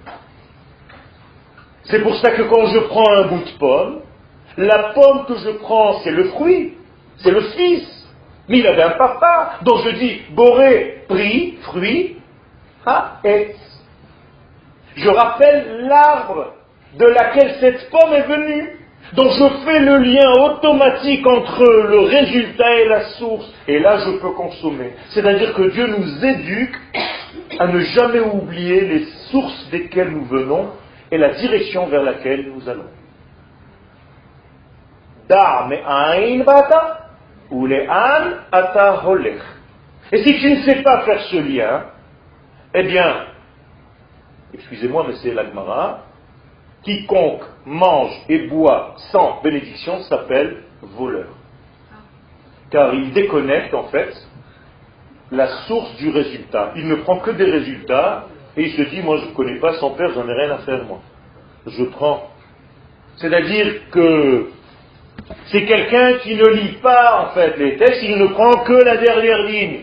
C'est pour ça que quand je prends un bout de pomme, la pomme que je prends, c'est le fruit. C'est le fils. Mais il avait un papa. Donc je dis, Boré, pris, fruit, et. Je rappelle l'arbre de laquelle cette pomme est venue. Donc je fais le lien automatique entre le résultat et la source. Et là, je peux consommer. C'est-à-dire que Dieu nous éduque à ne jamais oublier les sources desquelles nous venons et la direction vers laquelle nous allons. Et si tu ne sais pas faire ce lien, eh bien, excusez-moi, mais c'est l'Agmara, quiconque mange et boit sans bénédiction s'appelle voleur. Car il déconnecte en fait la source du résultat. Il ne prend que des résultats et il se dit, moi je ne connais pas son père, j'en ai rien à faire moi. Je prends. C'est-à-dire que c'est quelqu'un qui ne lit pas en fait les textes, il ne prend que la dernière ligne.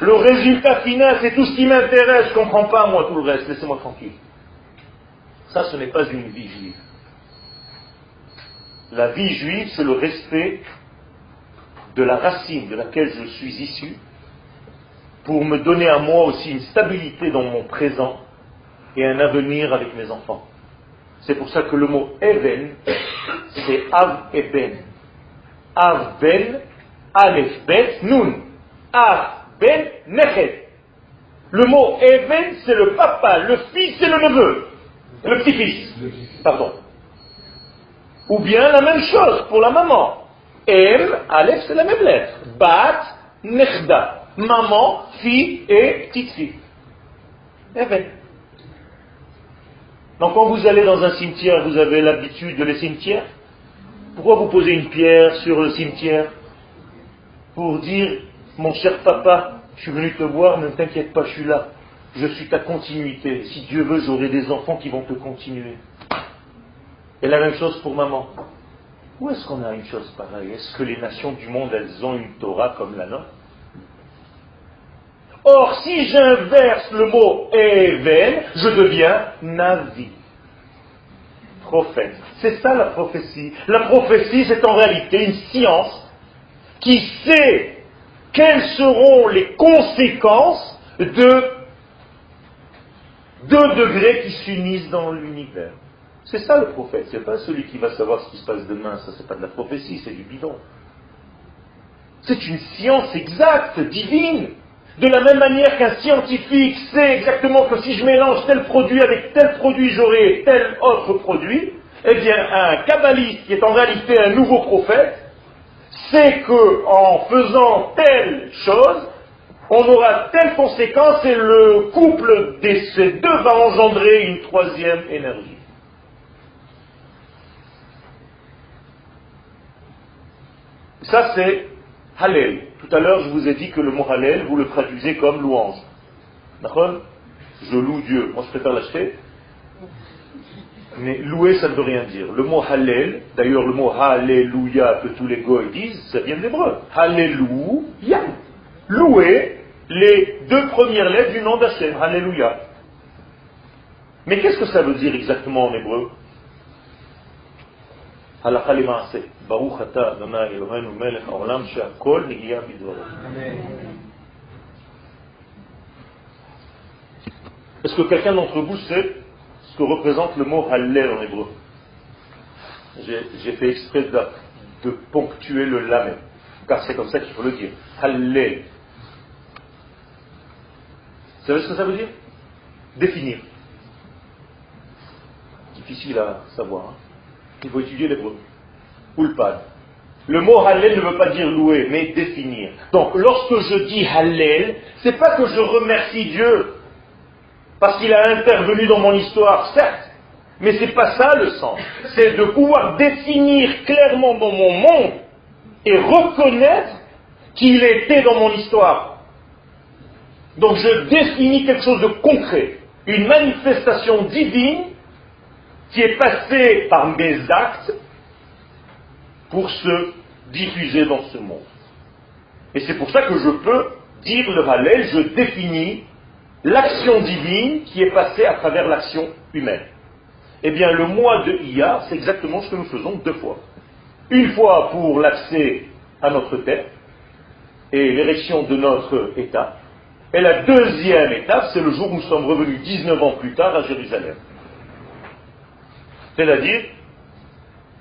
Le résultat final, c'est tout ce qui m'intéresse, je ne comprends pas moi tout le reste, laissez-moi tranquille. Ça, ce n'est pas une vie juive. La vie juive, c'est le respect de la racine de laquelle je suis issu, pour me donner à moi aussi une stabilité dans mon présent et un avenir avec mes enfants. C'est pour ça que le mot Even, c'est Av Ben. Av Ben, Aleph Bet, Nun. Av Ben, Nechet. Le mot Even, c'est le papa, le fils et le neveu. Le petit-fils. Pardon. Ou bien la même chose pour la maman. M, Aleph, c'est la même lettre. Bat, Nechda. Maman, fille et petite-fille. Even. Donc quand vous allez dans un cimetière, vous avez l'habitude de les cimetières? Pourquoi vous posez une pierre sur le cimetière? Pour dire, mon cher papa, je suis venu te voir, ne t'inquiète pas, je suis là. Je suis ta continuité. Si Dieu veut, j'aurai des enfants qui vont te continuer. Et la même chose pour maman. Où est-ce qu'on a une chose pareille? Est-ce que les nations du monde, elles ont une Torah comme la nôtre? Or, si j'inverse le mot Even, je deviens Navi. Prophète. C'est ça la prophétie. La prophétie, c'est en réalité une science qui sait quelles seront les conséquences de deux degrés qui s'unissent dans l'univers? C'est ça le prophète, c'est pas celui qui va savoir ce qui se passe demain, ça c'est pas de la prophétie, c'est du bidon. C'est une science exacte, divine. De la même manière qu'un scientifique sait exactement que si je mélange tel produit avec tel produit, j'aurai tel autre produit, eh bien un kabbaliste qui est en réalité un nouveau prophète sait que en faisant telle chose, on aura telle conséquence et le couple de ces deux va engendrer une troisième énergie. Ça c'est Hallel. Tout à l'heure je vous ai dit que le mot Hallel, vous le traduisez comme louange. D'accord? Je loue Dieu. Moi je préfère l'acheter. Mais louer, ça ne veut rien dire. Le mot Hallel, d'ailleurs le mot Hallelujah que tous les goïs disent, ça vient de l'hébreu. Hallelujah. Louer les deux premières lettres du nom d'Hachem. Alléluia. Mais qu'est-ce que ça veut dire exactement en hébreu? Est-ce que quelqu'un d'entre vous sait représente le mot Hallel en hébreu J'ai fait exprès de, ponctuer le lamet, car c'est comme ça qu'il faut le dire. Hallel. Vous savez ce que ça veut dire? Définir. Difficile à savoir. Hein. Il faut étudier l'hébreu. Ulpan. Le mot Hallel ne veut pas dire louer, mais définir. Donc, lorsque je dis Hallel, c'est pas que je remercie Dieu parce qu'il a intervenu dans mon histoire, certes, mais c'est pas ça le sens. C'est de pouvoir définir clairement dans mon monde et reconnaître qu'il était dans mon histoire. Donc je définis quelque chose de concret, une manifestation divine qui est passée par mes actes pour se diffuser dans ce monde. Et c'est pour ça que je peux dire le Hallel, je définis l'action divine qui est passée à travers l'action humaine. Eh bien, le mois de Iyar, c'est exactement ce que nous faisons deux fois. Une fois pour l'accès à notre terre et l'érection de notre État. Et la deuxième étape, c'est le jour où nous sommes revenus 19 ans plus tard à Jérusalem. C'est-à-dire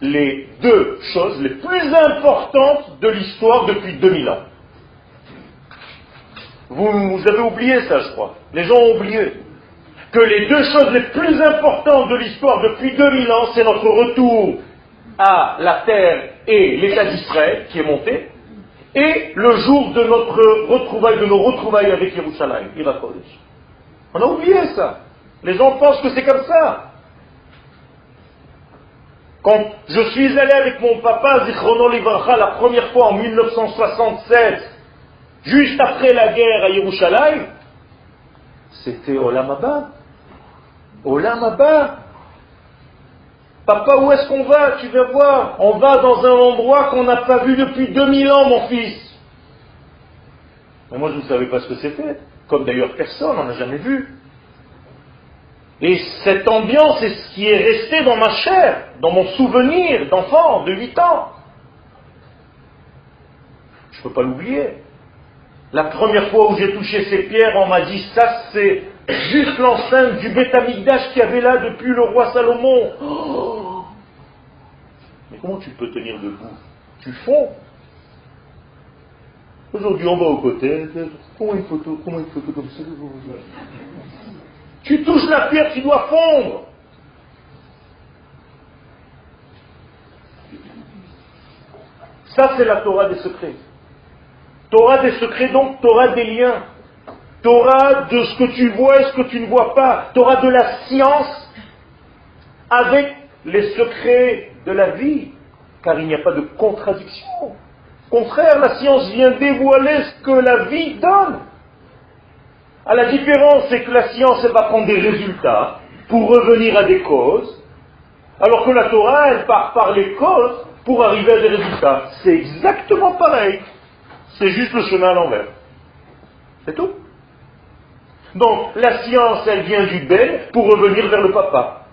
les deux choses les plus importantes de l'histoire depuis 2000 ans. Vous, avez oublié ça, je crois. Les gens ont oublié que les deux choses les plus importantes de l'histoire depuis 2000 ans, c'est notre retour à la terre et l'État d'Israël qui est monté, et le jour de notre retrouvaille, de nos retrouvailles avec Yerushalayim, On a oublié ça. Les gens pensent que c'est comme ça. Quand je suis allé avec mon papa, Zichrono Livracha, la première fois en 1967, juste après la guerre à Yerushalayim, c'était Olam Abba. Olam. Papa, où est-ce qu'on va? Tu vas voir. On va dans un endroit qu'on n'a pas vu depuis 2000 ans, mon fils. Mais moi, je ne savais pas ce que c'était. Comme d'ailleurs personne, on n'a jamais vu. Et cette ambiance est ce qui est resté dans ma chair, dans mon souvenir d'enfant de 8 ans. Je ne peux pas l'oublier. La première fois où j'ai touché ces pierres, on m'a dit ça c'est juste l'enceinte du Betamigdash qu'il y avait là depuis le roi Salomon. Oh Mais comment tu peux tenir debout? Tu fonds. Aujourd'hui on va au côté. Comment une photo Comment une photo comme ça? Tu touches la pierre, tu dois fondre. Ça c'est la Torah des secrets. Torah des secrets donc, Torah des liens. Torah de ce que tu vois et ce que tu ne vois pas. Torah de la science avec les secrets de la vie. Car il n'y a pas de contradiction. Au contraire, la science vient dévoiler ce que la vie donne. À la différence, c'est que la science, elle va prendre des résultats pour revenir à des causes, alors que la Torah, elle part par les causes pour arriver à des résultats. C'est exactement pareil. C'est juste le chemin à l'envers. C'est tout. Donc, la science, elle vient du Ben pour revenir vers le papa.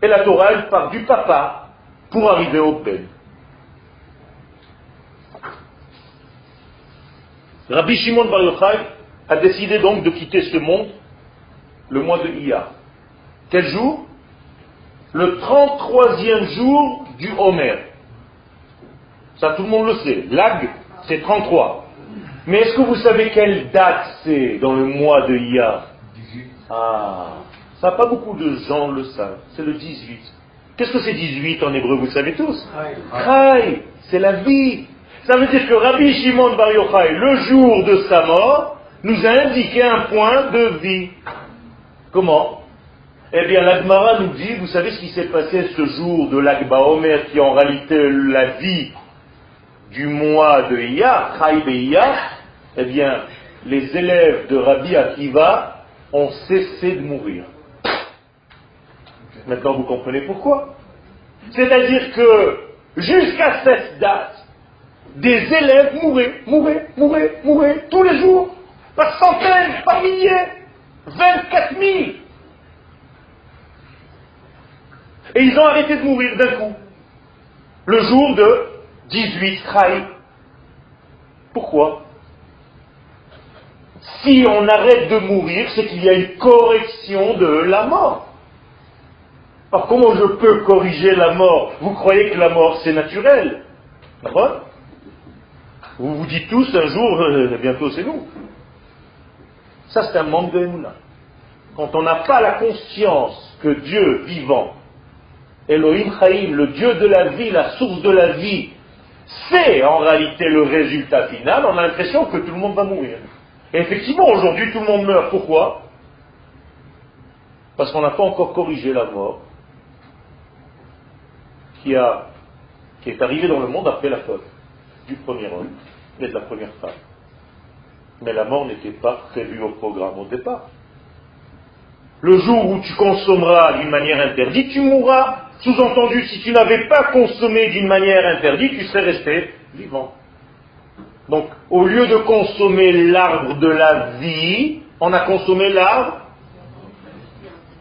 Et la Torah, elle part du papa pour arriver au Ben. Rabbi Shimon Bar Yochai a décidé donc de quitter ce monde le mois de Iyar. Quel jour? Le 33e jour du Homer. Ça, tout le monde le sait. Lag, c'est 33. Mais est-ce que vous savez quelle date c'est dans le mois de Iyar Ah, ça, pas beaucoup de gens le savent. C'est le 18. Qu'est-ce que c'est 18 en hébreu? Vous savez tous? Chai, c'est la vie. Ça veut dire que Rabbi Shimon Bar Yochai, le jour de sa mort, nous a indiqué un point de vie. Comment? Eh bien, l'Agmara nous dit, vous savez ce qui s'est passé ce jour de l'Agba Omer, qui est en réalité la vie du mois de Iyar, Chai eh bien, les élèves de Rabbi Akiva ont cessé de mourir. Maintenant, vous comprenez pourquoi. C'est-à-dire que jusqu'à cette date, des élèves mouraient, mouraient, mouraient, mouraient tous les jours, par centaines, par milliers, 24 000. Et ils ont arrêté de mourir d'un coup, le jour de 18 trahis. Pourquoi? Si on arrête de mourir, c'est qu'il y a une correction de la mort. Alors comment je peux corriger la mort? Vous croyez que la mort c'est naturel? D'accord Vous vous dites tous un jour, euh, bientôt c'est nous. Ça c'est un manque de Emouna. Quand on n'a pas la conscience que Dieu vivant, Elohim Chaim, le Dieu de la vie, la source de la vie, c'est en réalité le résultat final, on a l'impression que tout le monde va mourir. Et effectivement, aujourd'hui, tout le monde meurt. Pourquoi? Parce qu'on n'a pas encore corrigé la mort qui, est arrivé dans le monde après la faute du premier homme et de la première femme. Mais la mort n'était pas prévue au programme au départ. Le jour où tu consommeras d'une manière interdite, tu mourras. Sous-entendu, si tu n'avais pas consommé d'une manière interdite, tu serais resté vivant. Donc, au lieu de consommer l'arbre de la vie, on a consommé l'arbre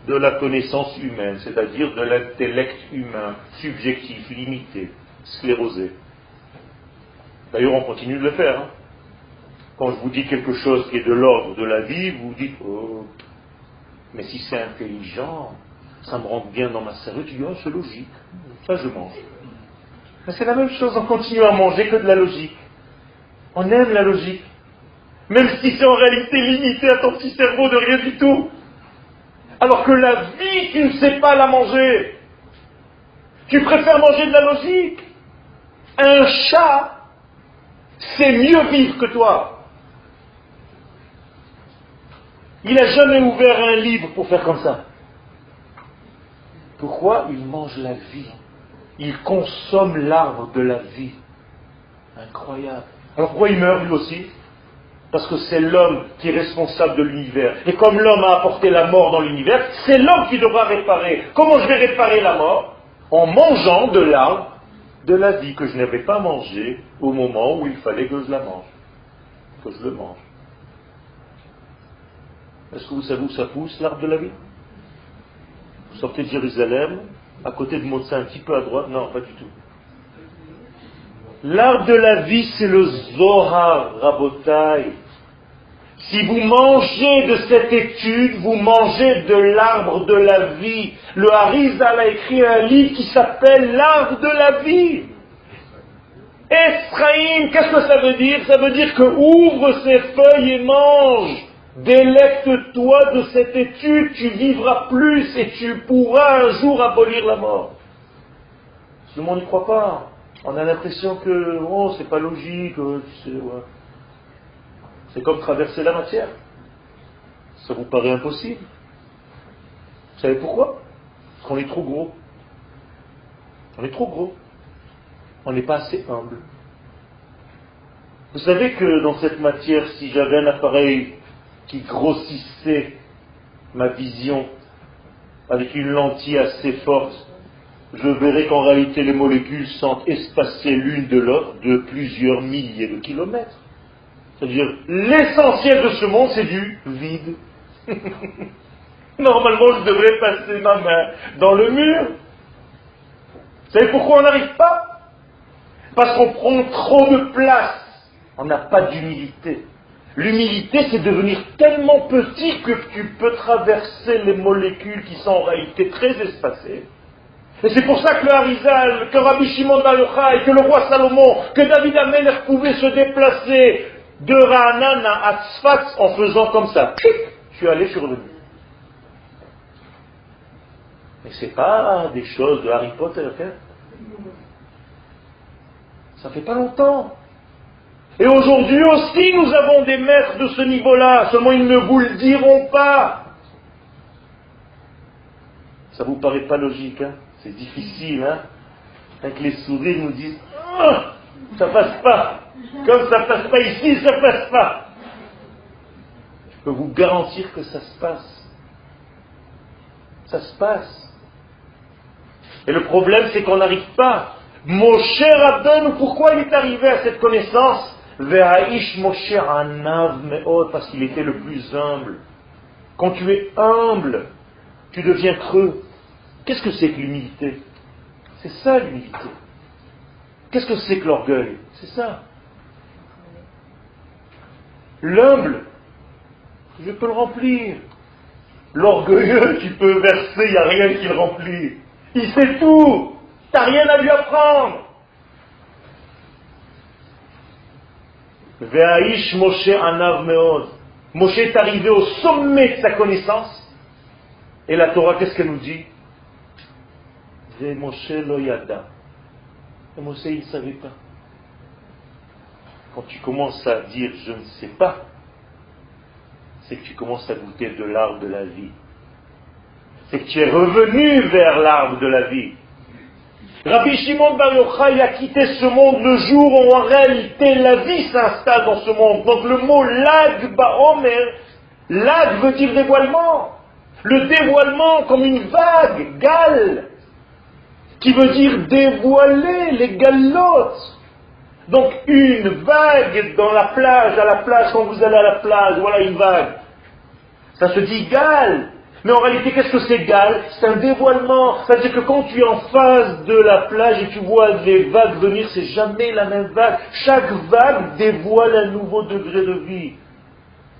de la connaissance humaine, c'est-à-dire de l'intellect humain, subjectif, limité, sclérosé. D'ailleurs, on continue de le faire. Hein. Quand je vous dis quelque chose qui est de l'ordre de la vie, vous dites, oh, mais si c'est intelligent, ça me rentre bien dans ma cervelle, tu dis, oh, c'est logique, ça je mange. Mais c'est la même chose, on continue à manger que de la logique. On aime la logique. Même si c'est en réalité limité à ton petit cerveau de rien du tout. Alors que la vie, tu ne sais pas la manger. Tu préfères manger de la logique. Un chat, c'est mieux vivre que toi. Il n'a jamais ouvert un livre pour faire comme ça. Pourquoi Il mange la vie? Il consomme l'arbre de la vie. Incroyable. Alors pourquoi il meurt lui aussi? Parce que c'est l'homme qui est responsable de l'univers. Et comme l'homme a apporté la mort dans l'univers, c'est l'homme qui devra réparer. Comment je vais réparer la mort? En mangeant de l'arbre de la vie que je n'avais pas mangé au moment où il fallait que je la mange. Que je le mange. Est-ce que vous savez où ça pousse, l'arbre de la vie? Sortez de Jérusalem, à côté de Motsa, un petit peu à droite Non, pas du tout. L'arbre de la vie, c'est le Zohar, Rabotai. Si vous mangez de cette étude, vous mangez de l'arbre de la vie. Le Harizal a écrit un livre qui s'appelle L'arbre de la vie. Ephraim, qu'est-ce que ça veut dire? Ça veut dire que ouvre ses feuilles et mange. Délecte-toi de cette étude, tu vivras plus et tu pourras un jour abolir la mort. Tout le monde n'y croit pas. On a l'impression que, oh, c'est pas logique, euh, c'est comme traverser la matière. Ça vous paraît impossible. Vous savez pourquoi? Parce qu'on est trop gros. On est trop gros. On n'est pas assez humble. Vous savez que dans cette matière, si j'avais un appareil qui grossissait ma vision avec une lentille assez forte, je verrai qu'en réalité les molécules sont espacées l'une de l'autre de plusieurs milliers de kilomètres. C'est-à-dire, l'essentiel de ce monde, c'est du vide. Normalement, je devrais passer ma main dans le mur. Vous savez pourquoi on n'arrive pas? Parce qu'on prend trop de place. On n'a pas d'humilité. L'humilité, c'est devenir tellement petit que tu peux traverser les molécules qui sont en réalité très espacées. Et c'est pour ça que le Harizal, que Rabbi Shimon Bar que le roi Salomon, que David Amelech pouvaient se déplacer de Ra'anan à Tzfat en faisant comme ça. Je suis allé, je suis revenu. Mais ce n'est pas des choses de Harry Potter. Hein. Ça fait pas longtemps. Et aujourd'hui aussi, nous avons des maîtres de ce niveau-là, seulement ils ne vous le diront pas. Ça vous paraît pas logique, hein? C'est difficile, hein? Avec les sourires, nous disent ah, ça passe pas. Comme ça passe pas ici, ça passe pas. Je peux vous garantir que ça se passe. Ça se passe. Et le problème, c'est qu'on n'arrive pas. Moshe Rabbeinu, pourquoi il est arrivé à cette connaissance? Ve'aish Moshe Anav Me'od, parce qu'il était le plus humble. Quand tu es humble, tu deviens creux. Qu'est-ce que c'est que l'humilité? C'est ça l'humilité. Qu'est-ce que c'est que l'orgueil? C'est ça. L'humble, je peux le remplir. L'orgueilleux, tu peux verser, il n'y a rien qui le remplit. Il sait tout. Tu n'as rien à lui apprendre. Ve'aïsh Moshe Anav Meod. Moshe est arrivé au sommet de sa connaissance. Et la Torah, qu'est-ce qu'elle nous dit? Ve Moshe lo yada. Et Moshe, il ne savait pas. Quand tu commences à dire je ne sais pas, c'est que tu commences à goûter de l'arbre de la vie. C'est que tu es revenu vers l'arbre de la vie. Rabbi Shimon Bar Yochai a quitté ce monde le jour où en réalité la vie s'installe dans ce monde. Donc le mot lag baomer, lag veut dire dévoilement? Le dévoilement comme une vague, gal, qui veut dire dévoiler les galottes. Donc une vague dans la plage, à la plage, quand vous allez à la plage, voilà une vague. Ça se dit gal. Mais en réalité, qu'est-ce que c'est Gal? C'est un dévoilement. C'est-à-dire que quand tu es en face de la plage et tu vois des vagues venir, c'est jamais la même vague. Chaque vague dévoile un nouveau degré de vie.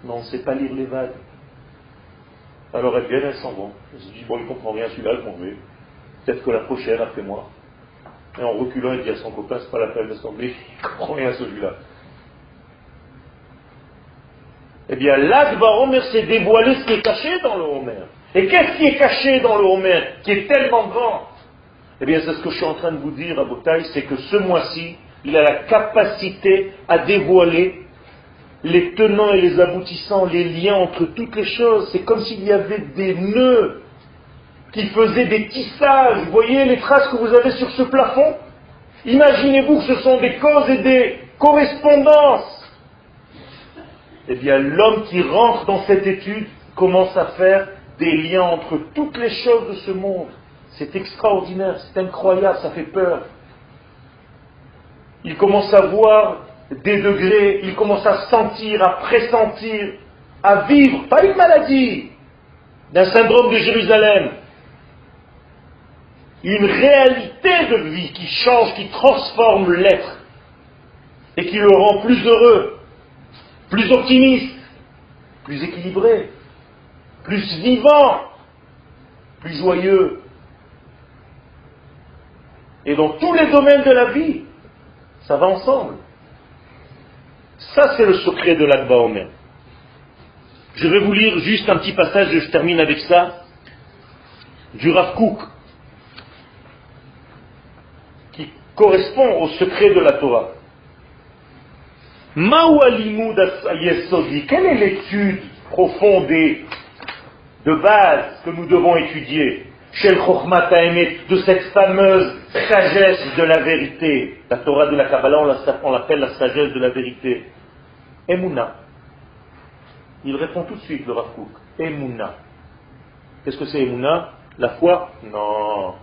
Mais on ne sait pas lire les vagues. Alors elles viennent, elles s'en vont. Elles se disent, bon, il ne comprend rien celui-là, je m'en vais. Peut-être que la prochaine, après moi. Et en reculant, il dit à son copain, c'est pas la peine de s'en il ne comprend rien celui-là. Eh bien, l'Akbar Homer s'est dévoilé ce qui est caché dans le Homer. Et qu'est-ce qui est caché dans le Homer, qui est tellement grand? Eh bien, c'est ce que je suis en train de vous dire à Botaï, c'est que ce mois-ci, il a la capacité à dévoiler les tenants et les aboutissants, les liens entre toutes les choses. C'est comme s'il y avait des nœuds qui faisaient des tissages. Vous voyez les traces que vous avez sur ce plafond? Imaginez-vous que ce sont des causes et des correspondances eh bien l'homme qui rentre dans cette étude commence à faire des liens entre toutes les choses de ce monde. C'est extraordinaire, c'est incroyable, ça fait peur. Il commence à voir des degrés, il commence à sentir, à pressentir, à vivre, pas une maladie, d'un syndrome de Jérusalem, une réalité de vie qui change, qui transforme l'être et qui le rend plus heureux, plus optimiste, plus équilibré, plus vivant, plus joyeux. Et dans tous les domaines de la vie, ça va ensemble. Ça, c'est le secret de l'Akba Omer. Je vais vous lire juste un petit passage, et je termine avec ça, du Rav Kook, qui correspond au secret de la Torah. Quelle est l'étude profonde de base que nous devons étudier Shel de cette fameuse sagesse de la vérité. La Torah de la Kabbalah, on l'appelle la sagesse de la vérité. Emouna. Il répond tout de suite, le Rav Emouna. Qu'est-ce que c'est Emouna? La foi? Non.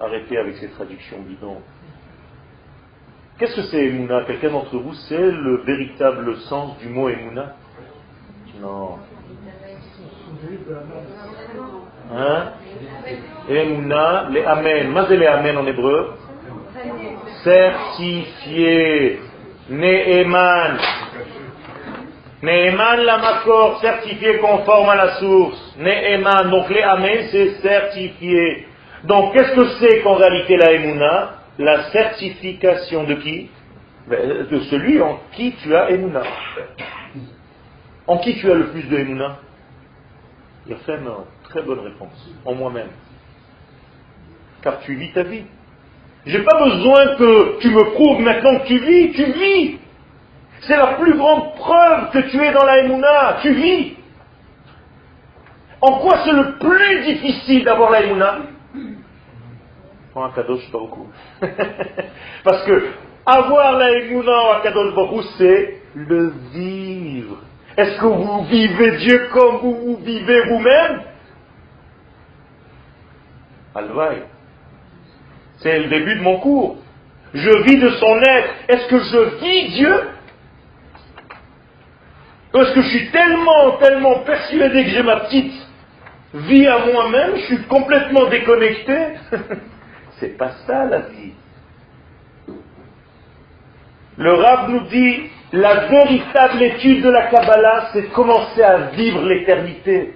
Arrêtez avec ces traductions bidons. Qu'est-ce que c'est Emouna? Quelqu'un d'entre vous sait le véritable sens du mot Emouna? Non. Hein? Emouna, les Amen. Mazé les Amen en hébreu Certifié. Ne'eman. Ne'eman la makor, certifié conforme à la source. Ne'eman, donc les Amen, c'est certifié. Donc qu'est-ce que c'est qu'en réalité la Emouna? La certification de qui? Ben, De celui en qui tu as Emouna. En qui tu as le plus de Emouna? Il fait une très bonne réponse. En moi-même. Car tu vis ta vie. J'ai pas besoin que tu me prouves maintenant que tu vis, tu vis. C'est la plus grande preuve que tu es dans la Emouna, tu vis. En quoi c'est le plus difficile d'avoir la Emouna? Un cadeau, je beaucoup. Parce que avoir la Emouna à Kadosh Baruch c'est le vivre. Est-ce que vous vivez Dieu comme vous vivez vous-même? C'est le début de mon cours. Je vis de son être. Est-ce que je vis Dieu? Est-ce que je suis tellement, tellement persuadé que j'ai ma petite vie à moi-même, je suis complètement déconnecté C'est pas ça la vie. Le Rab nous dit, la véritable étude de la Kabbalah, c'est commencer à vivre l'éternité.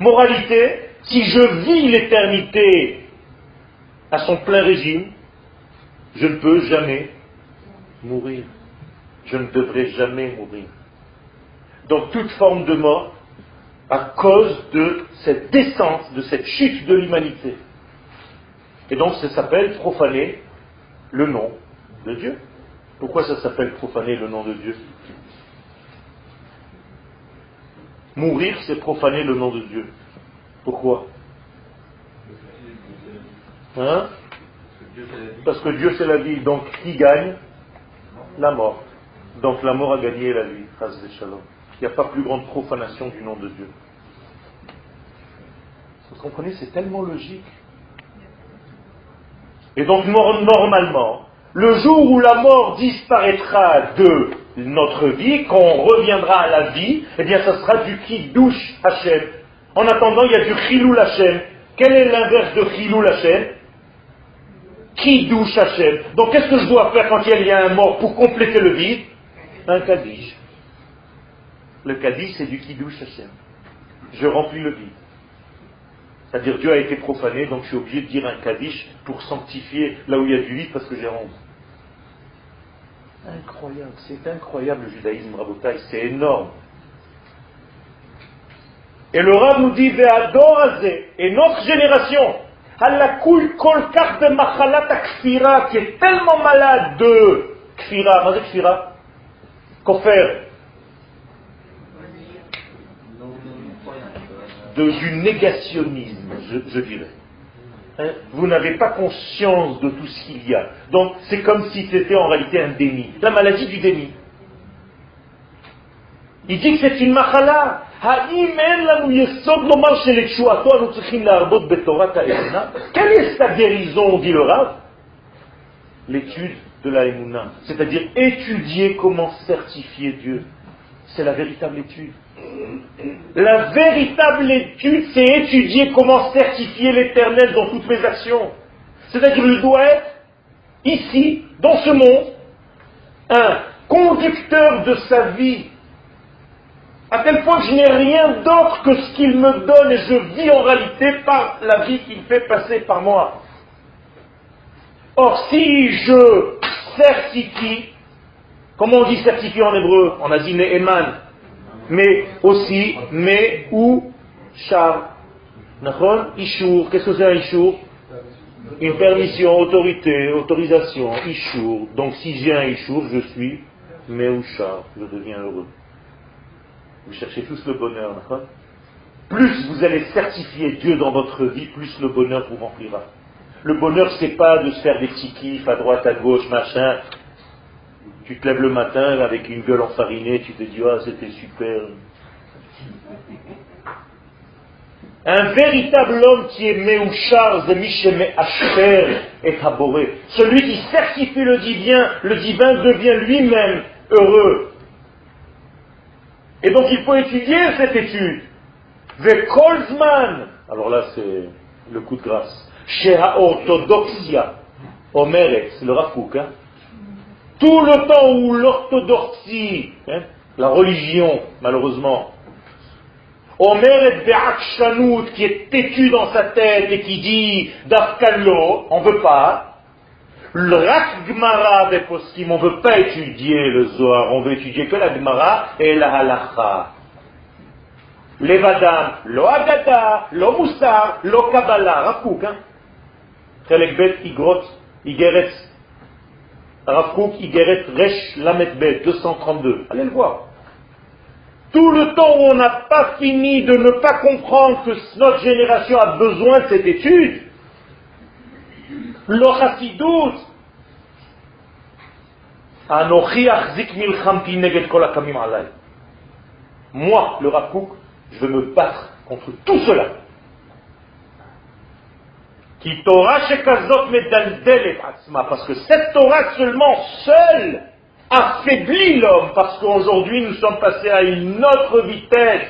Moralité, si je vis l'éternité à son plein régime, je ne peux jamais mourir. Je ne devrais jamais mourir. Donc toute forme de mort à cause de cette descente, de cette chute de l'humanité. Et donc ça s'appelle profaner le nom de Dieu. Pourquoi ça s'appelle profaner le nom de Dieu? Mourir, c'est profaner le nom de Dieu. Pourquoi? Hein? Parce que Dieu c'est la vie, donc qui gagne? La mort. Donc la mort a gagné la vie. Il n'y a pas plus grande profanation du nom de Dieu. Vous comprenez, c'est tellement logique. Et donc normalement, le jour où la mort disparaîtra de notre vie, qu'on reviendra à la vie, eh bien ça sera du qui douche Hachem. En attendant, il y a du chilou Hachem. Quel est l'inverse de chilou Hachem Qui douche Hachem. Donc qu'est-ce que je dois faire quand il y a un mort pour compléter le vide? Un kaddish. Le kaddish, c'est du qui douche Hachem. Je remplis le vide. C'est-à-dire Dieu a été profané, donc je suis obligé de dire un kaddish pour sanctifier là où il y a du vide parce que j'ai honte. Incroyable, c'est incroyable le judaïsme rabotaï, c'est énorme. Et le Rav nous dit, et notre génération, kol de machalat qui est tellement malade de kfira, qu'est-ce kfira Kofer, du négationnisme, je, dirais. Hein? Vous n'avez pas conscience de tout ce qu'il y a. Donc c'est comme si c'était en réalité un déni. La maladie du déni. Il dit que c'est une machala. Quelle est sa guérison, dit le Rav? L'étude de la Emouna. C'est-à-dire étudier comment certifier Dieu. C'est la véritable étude. La véritable étude, c'est étudier comment certifier l'éternel dans toutes mes actions. C'est-à-dire, qu'il doit être ici, dans ce monde, un conducteur de sa vie, à tel point que je n'ai rien d'autre que ce qu'il me donne et je vis en réalité par la vie qu'il fait passer par moi. Or, si je certifie, comment on dit certifier en hébreu On a dit mais aussi mais ou char. Ishour, qu'est-ce que c'est un Ishour Une permission, autorité, autorisation, Ishour. Donc si j'ai un Ishour, je suis mais ou char, je deviens heureux. Vous cherchez tous le bonheur, Plus vous allez certifier Dieu dans votre vie, plus le bonheur vous remplira. Le bonheur, c'est pas de se faire des petits kiffs à droite, à gauche, machin. Tu te lèves le matin avec une gueule enfarinée, tu te dis, ah, c'était super. Un véritable homme qui est Meuchar, et Taboré. Celui qui certifie le divin, le divin devient lui-même heureux. Et donc il faut étudier cette étude. Kolzman. Alors là, c'est le coup de grâce. Chez orthodoxia, Omeret, c'est le Rafouk. Hein. Tout le temps où l'orthodoxie, hein, la religion, malheureusement, Omeret Be'akshanout, qui est têtu dans sa tête et qui dit Dafkallo, on ne veut pas. Le Rak Gmara Poskim, on ne veut pas étudier le Zohar, on veut étudier que la Gmara et la Halacha. Levadam, lo Agada, lo Moussar, lo Kabbalah, Rafouk, hein. Igrot, Igeret, Rafouk, Igeret, Resh, Lametbet, 232. Allez le voir. Tout le temps où on n'a pas fini de ne pas comprendre que notre génération a besoin de cette étude, l'ochasidut, moi, le Rakouk, je veux me battre contre tout cela. Parce que cette Torah seulement, seule, affaiblit l'homme. Parce qu'aujourd'hui nous sommes passés à une autre vitesse.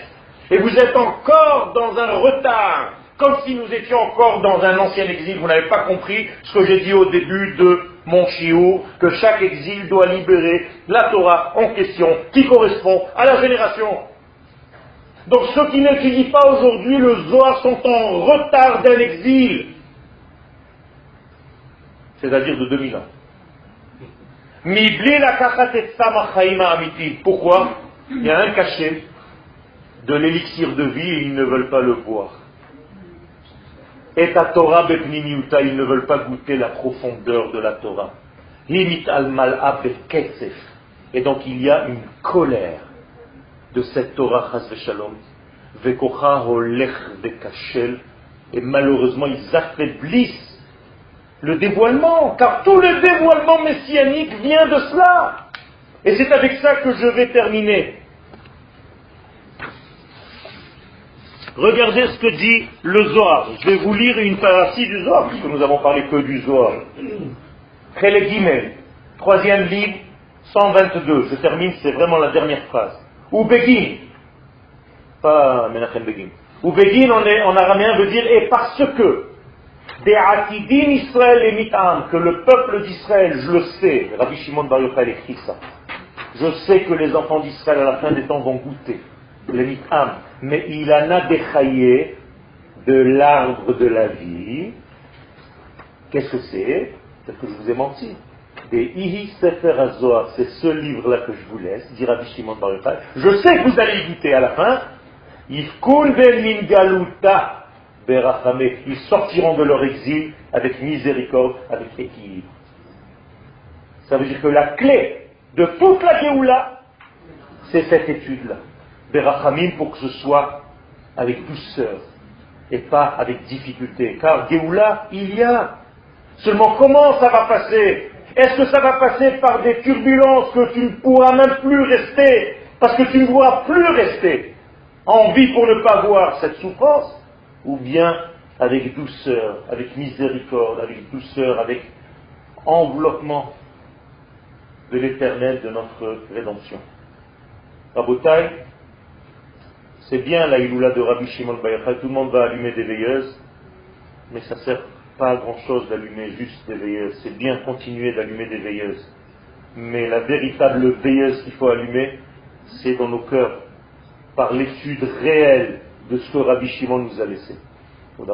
Et vous êtes encore dans un retard, comme si nous étions encore dans un ancien exil. Vous n'avez pas compris ce que j'ai dit au début de mon chiot, que chaque exil doit libérer la Torah en question qui correspond à la génération. Donc ceux qui n'étudient pas aujourd'hui le Zohar sont en retard d'un exil, c'est-à-dire de 2000 ans. Pourquoi? Il y a un cachet de l'élixir de vie et ils ne veulent pas le boire. Et à Torah ils ne veulent pas goûter la profondeur de la Torah. Et donc il y a une colère de cette Torah Shalom. Et malheureusement, ils affaiblissent le dévoilement, car tout le dévoilement messianique vient de cela. Et c'est avec ça que je vais terminer. Regardez ce que dit le Zohar. Je vais vous lire une partie du Zohar, puisque nous avons parlé que du Zohar. Gimel, troisième livre, 122. Je termine, c'est vraiment la dernière phrase. Ou Begin, pas Menachem Begin. Ou Begin en, en araméen veut dire et parce que. Des Akidim Israël et Mitam, que le peuple d'Israël, je le sais, Rabbi Shimon Bar Yochai écrit ça, je sais que les enfants d'Israël à la fin des temps vont goûter le Mitam, mais il en a déchaillé de l'arbre de la vie. Qu'est-ce que c'est? C'est que je vous ai menti. Des Ihi Sefer Azoar, c'est ce livre-là que je vous laisse, dit Rabbi Shimon Bar Yochai. Je sais que vous allez goûter à la fin. Ben Mingaluta ils sortiront de leur exil avec miséricorde, avec équilibre. Ça veut dire que la clé de toute la Géoula, c'est cette étude-là. Berachamim pour que ce soit avec douceur et pas avec difficulté. Car Géoula, il y a. Seulement comment ça va passer? Est-ce que ça va passer par des turbulences que tu ne pourras même plus rester? Parce que tu ne pourras plus rester en vie pour ne pas voir cette souffrance ou bien avec douceur, avec miséricorde, avec douceur, avec enveloppement de l'éternel de notre rédemption. Rabotai, c'est bien la Iloula de Rabbi Shimon Bayachal, tout le monde va allumer des veilleuses, mais ça ne sert pas à grand chose d'allumer juste des veilleuses, c'est bien continuer d'allumer des veilleuses. Mais la véritable veilleuse qu'il faut allumer, c'est dans nos cœurs, par l'étude réelle de ce que Rabbi Shimon nous a laissé. Au